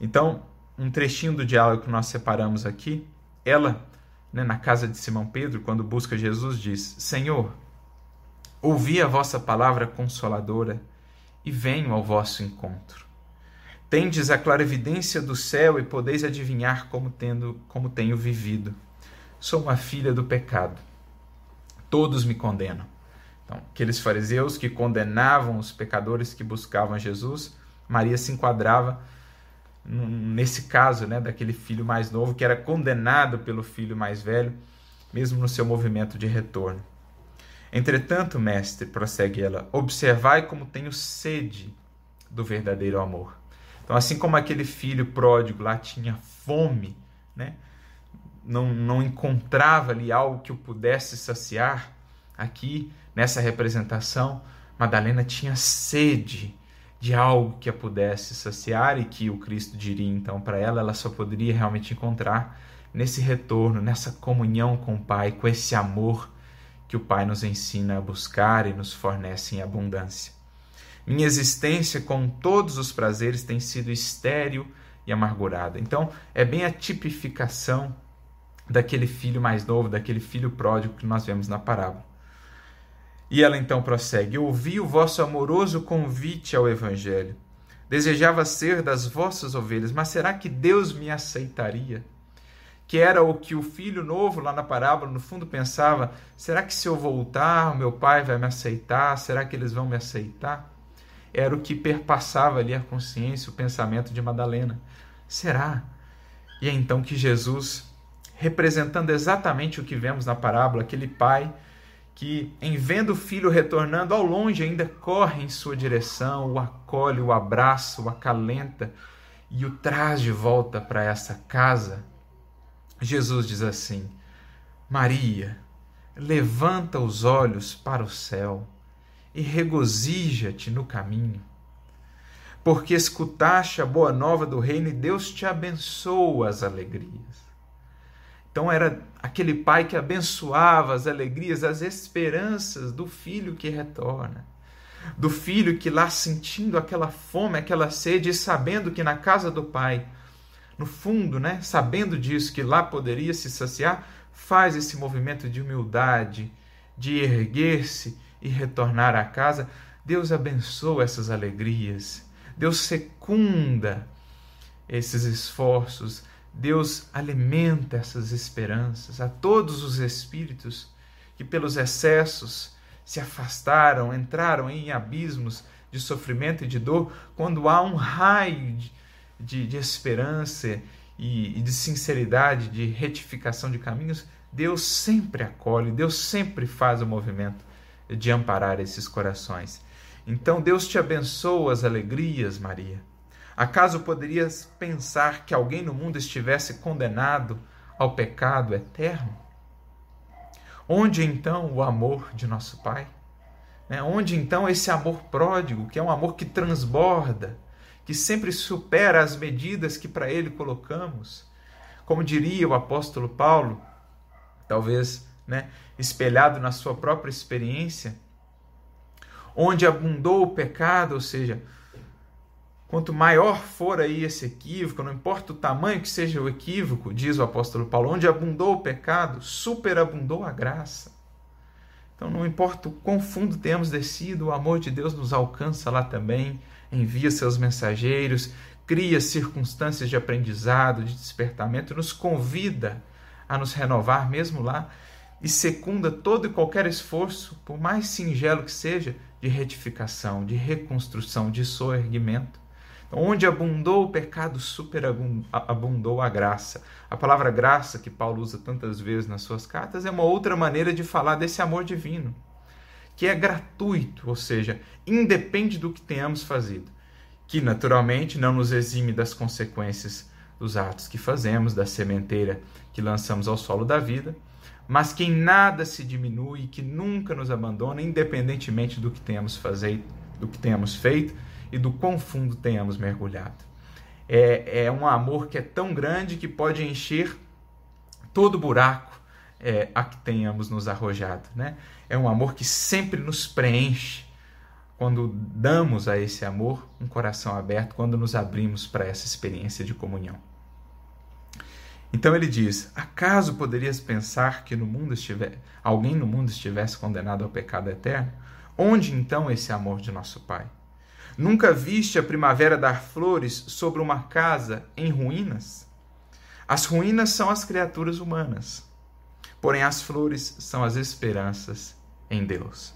Então, um trechinho do diálogo que nós separamos aqui, ela, né, na casa de Simão Pedro, quando busca Jesus, diz: Senhor, ouvi a vossa palavra consoladora e venho ao vosso encontro. Tendes a clarividência do céu e podeis adivinhar como, tendo, como tenho vivido. Sou uma filha do pecado. Todos me condenam. Então, aqueles fariseus que condenavam os pecadores que buscavam Jesus, Maria se enquadrava nesse caso, né, daquele filho mais novo que era condenado pelo filho mais velho, mesmo no seu movimento de retorno. Entretanto, mestre, prossegue ela, observai como tenho sede do verdadeiro amor. Então, assim como aquele filho pródigo lá tinha fome, né? não, não encontrava ali algo que o pudesse saciar, aqui nessa representação, Madalena tinha sede de algo que a pudesse saciar e que o Cristo diria então para ela, ela só poderia realmente encontrar nesse retorno, nessa comunhão com o Pai, com esse amor que o Pai nos ensina a buscar e nos fornece em abundância. Minha existência com todos os prazeres tem sido estéril e amargurada. Então, é bem a tipificação daquele filho mais novo, daquele filho pródigo que nós vemos na parábola. E ela então prossegue: Ouvi o vosso amoroso convite ao Evangelho. Desejava ser das vossas ovelhas, mas será que Deus me aceitaria? Que era o que o filho novo lá na parábola, no fundo, pensava: será que se eu voltar, meu pai vai me aceitar? Será que eles vão me aceitar? era o que perpassava ali a consciência, o pensamento de Madalena. Será? E é então que Jesus, representando exatamente o que vemos na parábola, aquele pai que, em vendo o filho retornando ao longe, ainda corre em sua direção, o acolhe, o abraça, o acalenta e o traz de volta para essa casa. Jesus diz assim: Maria, levanta os olhos para o céu e regozija-te no caminho. Porque escutaste a boa nova do reino e Deus te abençoa as alegrias. Então era aquele pai que abençoava as alegrias, as esperanças do filho que retorna. Do filho que lá sentindo aquela fome, aquela sede, e sabendo que na casa do pai no fundo, né, sabendo disso, que lá poderia se saciar, faz esse movimento de humildade, de erguer-se e retornar à casa. Deus abençoa essas alegrias, Deus secunda esses esforços, Deus alimenta essas esperanças a todos os espíritos que, pelos excessos, se afastaram, entraram em abismos de sofrimento e de dor, quando há um raio de, de, de esperança e, e de sinceridade, de retificação de caminhos, Deus sempre acolhe, Deus sempre faz o movimento de amparar esses corações. Então Deus te abençoa as alegrias, Maria. Acaso poderias pensar que alguém no mundo estivesse condenado ao pecado eterno? Onde então o amor de nosso Pai? Né? Onde então esse amor pródigo, que é um amor que transborda, que sempre supera as medidas que para ele colocamos? Como diria o apóstolo Paulo, talvez né, espelhado na sua própria experiência, onde abundou o pecado, ou seja, quanto maior for aí esse equívoco, não importa o tamanho que seja o equívoco, diz o apóstolo Paulo, onde abundou o pecado, superabundou a graça. Então, não importa o quão fundo tenhamos descido, o amor de Deus nos alcança lá também, envia seus mensageiros, cria circunstâncias de aprendizado, de despertamento, nos convida a nos renovar mesmo lá e secunda todo e qualquer esforço, por mais singelo que seja, de retificação, de reconstrução, de soerguimento. Então, onde abundou o pecado, superabundou a graça. A palavra graça, que Paulo usa tantas vezes nas suas cartas, é uma outra maneira de falar desse amor divino, que é gratuito, ou seja, independe do que tenhamos fazido, que naturalmente não nos exime das consequências dos atos que fazemos, da sementeira que lançamos ao solo da vida, mas que em nada se diminui, que nunca nos abandona, independentemente do que tenhamos, fazer, do que tenhamos feito e do quão fundo tenhamos mergulhado. É, é um amor que é tão grande que pode encher todo buraco é, a que tenhamos nos arrojado. Né? É um amor que sempre nos preenche quando damos a esse amor um coração aberto, quando nos abrimos para essa experiência de comunhão. Então ele diz: Acaso poderias pensar que no mundo estiver, alguém no mundo estivesse condenado ao pecado eterno? Onde então esse amor de nosso Pai? Nunca viste a primavera dar flores sobre uma casa em ruínas? As ruínas são as criaturas humanas, porém as flores são as esperanças em Deus.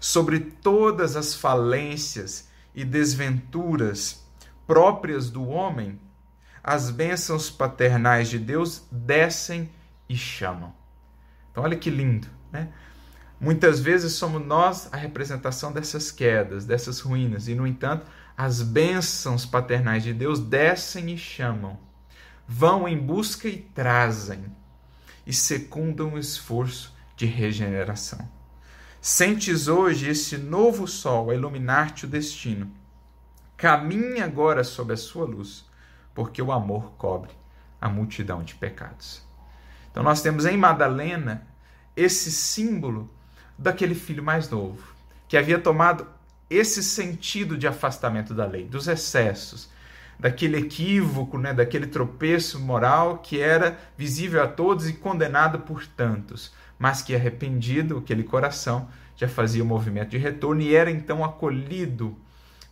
Sobre todas as falências e desventuras próprias do homem, as bênçãos paternais de Deus descem e chamam. Então, olha que lindo, né? Muitas vezes somos nós a representação dessas quedas, dessas ruínas, e no entanto, as bênçãos paternais de Deus descem e chamam, vão em busca e trazem, e secundam o esforço de regeneração. Sentes hoje esse novo sol a iluminar-te o destino. Caminhe agora sob a sua luz porque o amor cobre a multidão de pecados. Então nós temos em Madalena esse símbolo daquele filho mais novo, que havia tomado esse sentido de afastamento da lei, dos excessos, daquele equívoco, né, daquele tropeço moral que era visível a todos e condenado por tantos, mas que arrependido, aquele coração já fazia o movimento de retorno e era então acolhido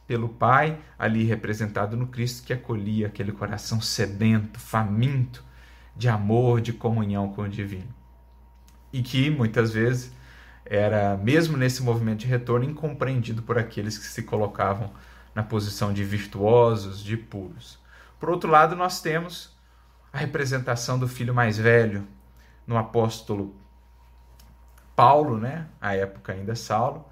pelo Pai, ali representado no Cristo, que acolhia aquele coração sedento, faminto de amor, de comunhão com o divino. E que muitas vezes era, mesmo nesse movimento de retorno, incompreendido por aqueles que se colocavam na posição de virtuosos, de puros. Por outro lado, nós temos a representação do filho mais velho no apóstolo Paulo, né? A época ainda Saulo,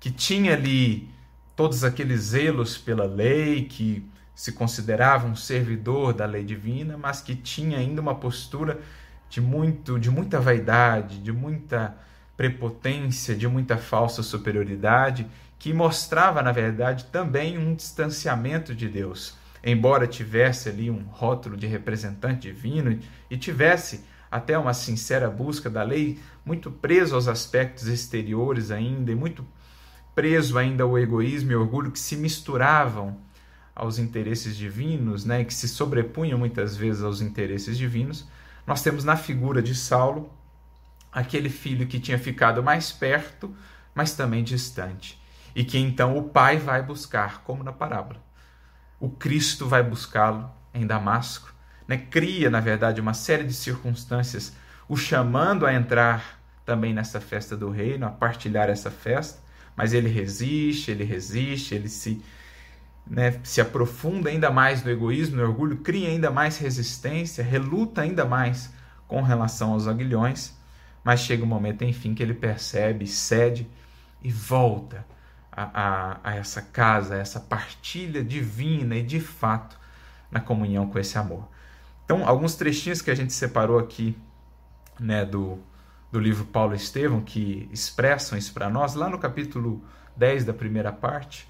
que tinha ali todos aqueles zelos pela lei, que se considerava um servidor da lei divina, mas que tinha ainda uma postura de muito de muita vaidade, de muita prepotência, de muita falsa superioridade, que mostrava na verdade também um distanciamento de Deus. Embora tivesse ali um rótulo de representante divino e tivesse até uma sincera busca da lei, muito preso aos aspectos exteriores ainda e muito preso ainda ao egoísmo e orgulho que se misturavam aos interesses divinos, né, que se sobrepunham muitas vezes aos interesses divinos, nós temos na figura de Saulo aquele filho que tinha ficado mais perto, mas também distante, e que então o pai vai buscar, como na parábola. O Cristo vai buscá-lo em Damasco, né? cria, na verdade, uma série de circunstâncias o chamando a entrar também nessa festa do reino, a partilhar essa festa, mas ele resiste, ele resiste, ele se né, se aprofunda ainda mais no egoísmo, no orgulho, cria ainda mais resistência, reluta ainda mais com relação aos aguilhões, mas chega um momento, enfim, que ele percebe, cede e volta a, a, a essa casa, a essa partilha divina e de fato na comunhão com esse amor. Então, alguns trechinhos que a gente separou aqui né, do, do livro Paulo Estevão que expressam isso para nós, lá no capítulo 10 da primeira parte,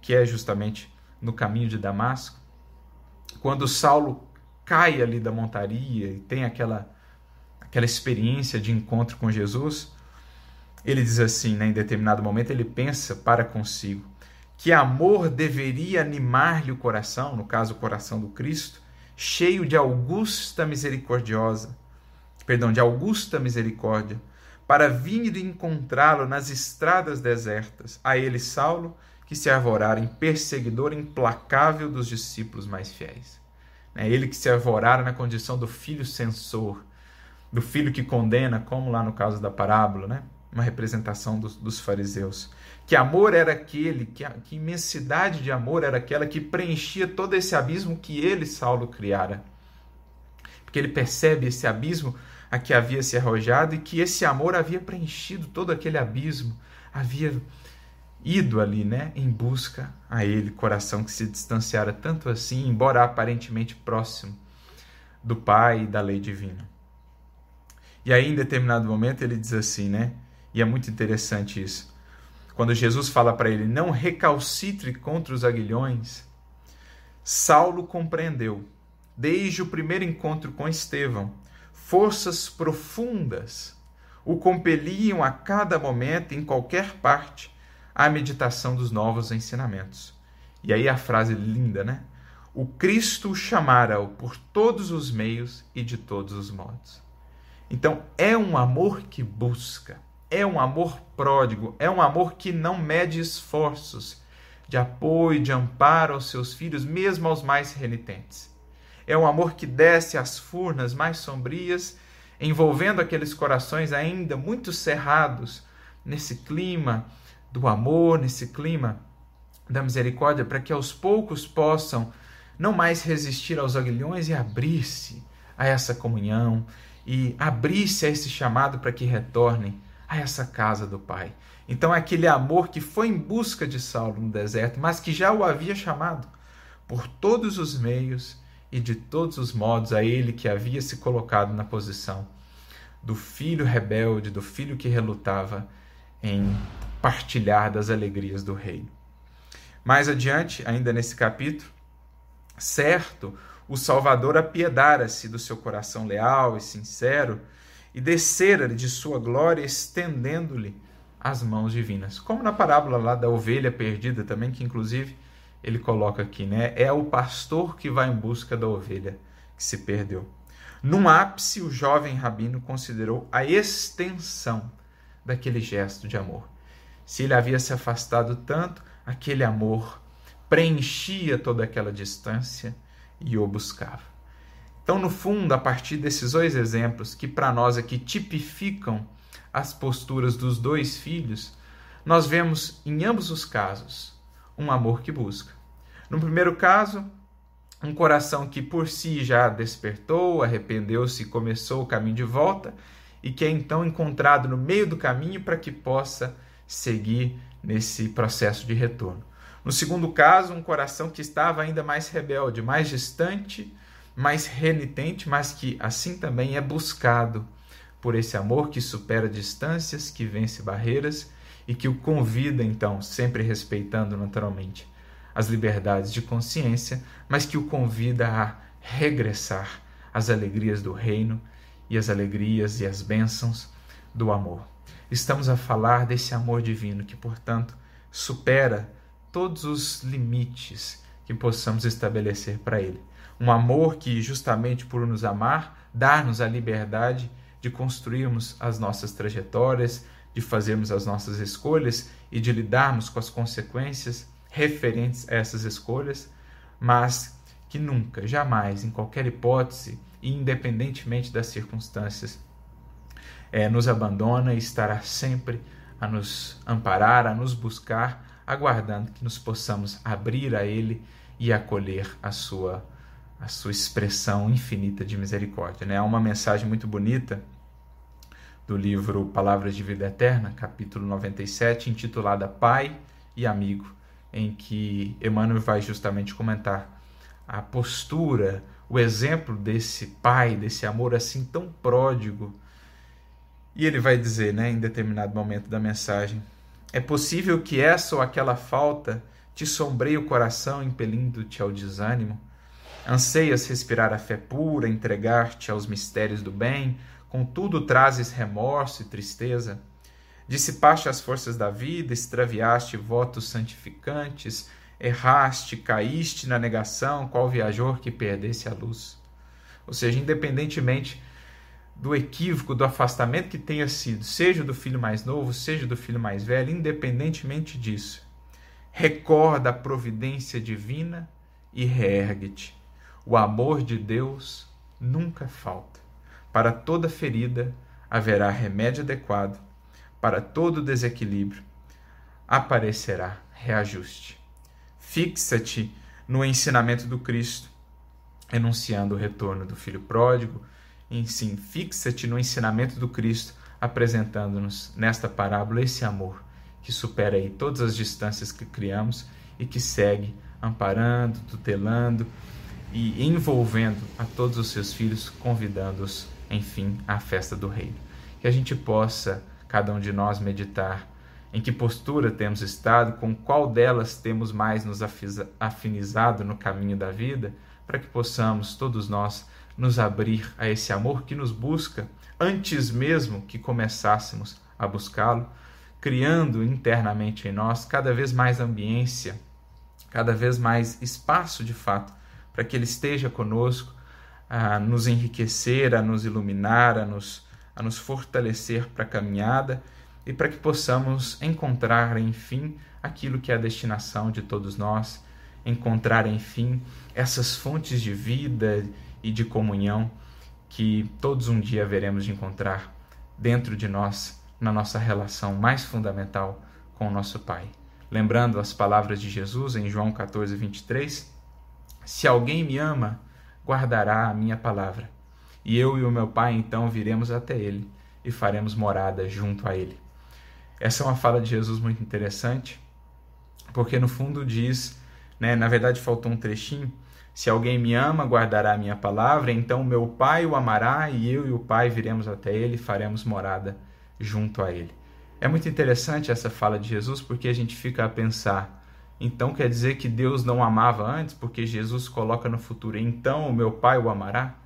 que é justamente no caminho de Damasco, quando Saulo cai ali da montaria e tem aquela, aquela experiência de encontro com Jesus, ele diz assim, né, em determinado momento, ele pensa para consigo que amor deveria animar-lhe o coração, no caso o coração do Cristo, cheio de augusta misericordiosa, perdão, de augusta misericórdia, para vir encontrá-lo nas estradas desertas, a ele Saulo, que se arvorara em perseguidor implacável dos discípulos mais fiéis. É ele que se arvorara na condição do filho censor, do filho que condena, como lá no caso da parábola, né? uma representação dos, dos fariseus. Que amor era aquele, que, que imensidade de amor era aquela que preenchia todo esse abismo que ele, Saulo, criara. Porque ele percebe esse abismo a que havia se arrojado e que esse amor havia preenchido todo aquele abismo, havia ido ali, né, em busca a ele, coração que se distanciara tanto assim, embora aparentemente próximo do Pai e da lei divina. E aí, em determinado momento, ele diz assim, né, e é muito interessante isso. Quando Jesus fala para ele, não recalcitre contra os aguilhões, Saulo compreendeu, desde o primeiro encontro com Estevão, forças profundas o compeliam a cada momento, em qualquer parte, a meditação dos novos ensinamentos. E aí a frase linda, né? O Cristo chamara-o por todos os meios e de todos os modos. Então, é um amor que busca, é um amor pródigo, é um amor que não mede esforços de apoio, de amparo aos seus filhos, mesmo aos mais renitentes. É um amor que desce às furnas mais sombrias, envolvendo aqueles corações ainda muito cerrados nesse clima do amor, nesse clima da misericórdia, para que aos poucos possam não mais resistir aos aguilhões e abrir-se a essa comunhão e abrir-se a esse chamado para que retornem a essa casa do Pai. Então, é aquele amor que foi em busca de Saulo no deserto, mas que já o havia chamado por todos os meios e de todos os modos a ele que havia se colocado na posição do filho rebelde, do filho que relutava em partilhar das alegrias do reino. Mais adiante, ainda nesse capítulo, certo, o Salvador apiedara-se do seu coração leal e sincero e descera de sua glória, estendendo-lhe as mãos divinas. Como na parábola lá da ovelha perdida também, que inclusive ele coloca aqui, né? É o pastor que vai em busca da ovelha que se perdeu. Num ápice, o jovem rabino considerou a extensão daquele gesto de amor. Se ele havia se afastado tanto, aquele amor preenchia toda aquela distância e o buscava. Então, no fundo, a partir desses dois exemplos, que para nós aqui tipificam as posturas dos dois filhos, nós vemos em ambos os casos um amor que busca. No primeiro caso, um coração que por si já despertou, arrependeu-se e começou o caminho de volta, e que é então encontrado no meio do caminho para que possa seguir nesse processo de retorno. No segundo caso, um coração que estava ainda mais rebelde, mais distante, mais renitente, mas que assim também é buscado por esse amor que supera distâncias, que vence barreiras e que o convida, então, sempre respeitando naturalmente as liberdades de consciência, mas que o convida a regressar às alegrias do reino e às alegrias e às bênçãos do amor. Estamos a falar desse amor divino que, portanto, supera todos os limites que possamos estabelecer para Ele. Um amor que, justamente por nos amar, dá-nos a liberdade de construirmos as nossas trajetórias, de fazermos as nossas escolhas e de lidarmos com as consequências referentes a essas escolhas, mas que nunca, jamais, em qualquer hipótese e independentemente das circunstâncias, é, nos abandona e estará sempre a nos amparar, a nos buscar, aguardando que nos possamos abrir a Ele e acolher a sua a sua expressão infinita de misericórdia. Né? Há uma mensagem muito bonita do livro Palavras de Vida Eterna, capítulo 97, intitulada Pai e Amigo, em que Emmanuel vai justamente comentar a postura, o exemplo desse pai, desse amor assim tão pródigo. E ele vai dizer, né, em determinado momento da mensagem: É possível que essa ou aquela falta te sombreie o coração, impelindo-te ao desânimo? Anseias respirar a fé pura, entregar-te aos mistérios do bem, contudo trazes remorso e tristeza. Dissipaste as forças da vida, extraviaste votos santificantes, erraste, caíste na negação, qual viajor que perdesse a luz. Ou seja, independentemente do equívoco, do afastamento que tenha sido, seja do filho mais novo, seja do filho mais velho, independentemente disso, recorda a providência divina e reergue-te o amor de Deus nunca falta. Para toda ferida haverá remédio adequado, para todo desequilíbrio aparecerá reajuste. Fixa-te no ensinamento do Cristo, enunciando o retorno do filho pródigo, e sim, fixa-te no ensinamento do Cristo, apresentando-nos nesta parábola esse amor que supera aí todas as distâncias que criamos e que segue amparando, tutelando, e envolvendo a todos os seus filhos, convidando-os, enfim, à festa do reino. Que a gente possa, cada um de nós, meditar em que postura temos estado, com qual delas temos mais nos afinizado no caminho da vida, para que possamos, todos nós, nos abrir a esse amor que nos busca antes mesmo que começássemos a buscá-lo, criando internamente em nós cada vez mais ambiência, cada vez mais espaço de fato para que Ele esteja conosco, a nos enriquecer, a nos iluminar, a nos, a nos fortalecer para a caminhada e para que possamos encontrar, enfim, aquilo que é a destinação de todos nós, encontrar, enfim, essas fontes de vida e de comunhão que todos um dia veremos de encontrar dentro de nós, na nossa relação mais fundamental com o nosso Pai. Lembrando as palavras de Jesus em João 14, 23, se alguém me ama, guardará a minha palavra. E eu e o meu Pai então viremos até ele e faremos morada junto a ele. Essa é uma fala de Jesus muito interessante, porque no fundo diz, né, na verdade faltou um trechinho, se alguém me ama, guardará a minha palavra, então meu Pai o amará e eu e o Pai viremos até ele e faremos morada junto a ele. É muito interessante essa fala de Jesus porque a gente fica a pensar, então quer dizer que Deus não amava antes, porque Jesus coloca no futuro, então o meu Pai o amará?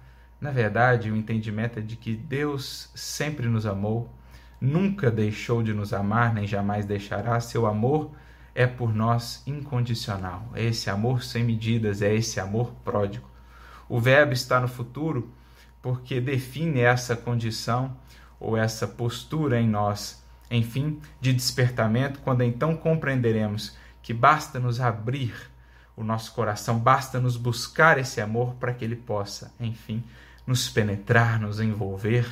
Na verdade, o entendimento é de que Deus sempre nos amou, nunca deixou de nos amar, nem jamais deixará. Seu amor é por nós incondicional. É esse amor sem medidas, é esse amor pródigo. O verbo está no futuro porque define essa condição ou essa postura em nós, enfim, de despertamento, quando então compreenderemos que basta nos abrir o nosso coração, basta nos buscar esse amor para que ele possa, enfim, nos penetrar, nos envolver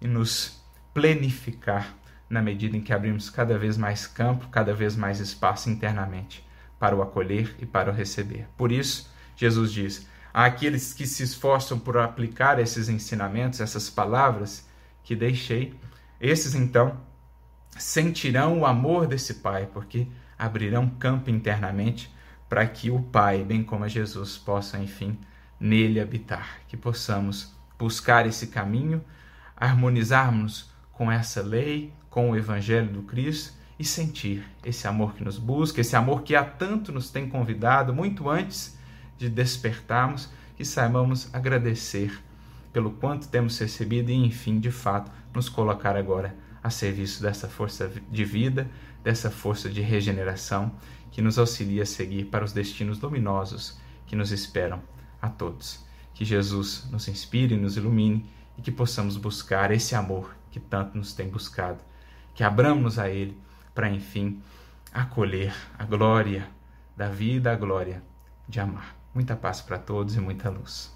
e nos plenificar na medida em que abrimos cada vez mais campo, cada vez mais espaço internamente para o acolher e para o receber. Por isso, Jesus diz: àqueles que se esforçam por aplicar esses ensinamentos, essas palavras que deixei, esses então sentirão o amor desse Pai, porque abrirão campo internamente para que o Pai, bem como Jesus, possa, enfim, nele habitar. Que possamos buscar esse caminho, harmonizarmos com essa lei, com o Evangelho do Cristo e sentir esse amor que nos busca, esse amor que há tanto nos tem convidado, muito antes de despertarmos, que saibamos agradecer pelo quanto temos recebido e, enfim, de fato, nos colocar agora a serviço dessa força de vida, dessa força de regeneração que nos auxilia a seguir para os destinos luminosos que nos esperam a todos. Que Jesus nos inspire nos ilumine e que possamos buscar esse amor que tanto nos tem buscado. Que abramos a Ele para, enfim, acolher a glória da vida, a glória de amar. Muita paz para todos e muita luz.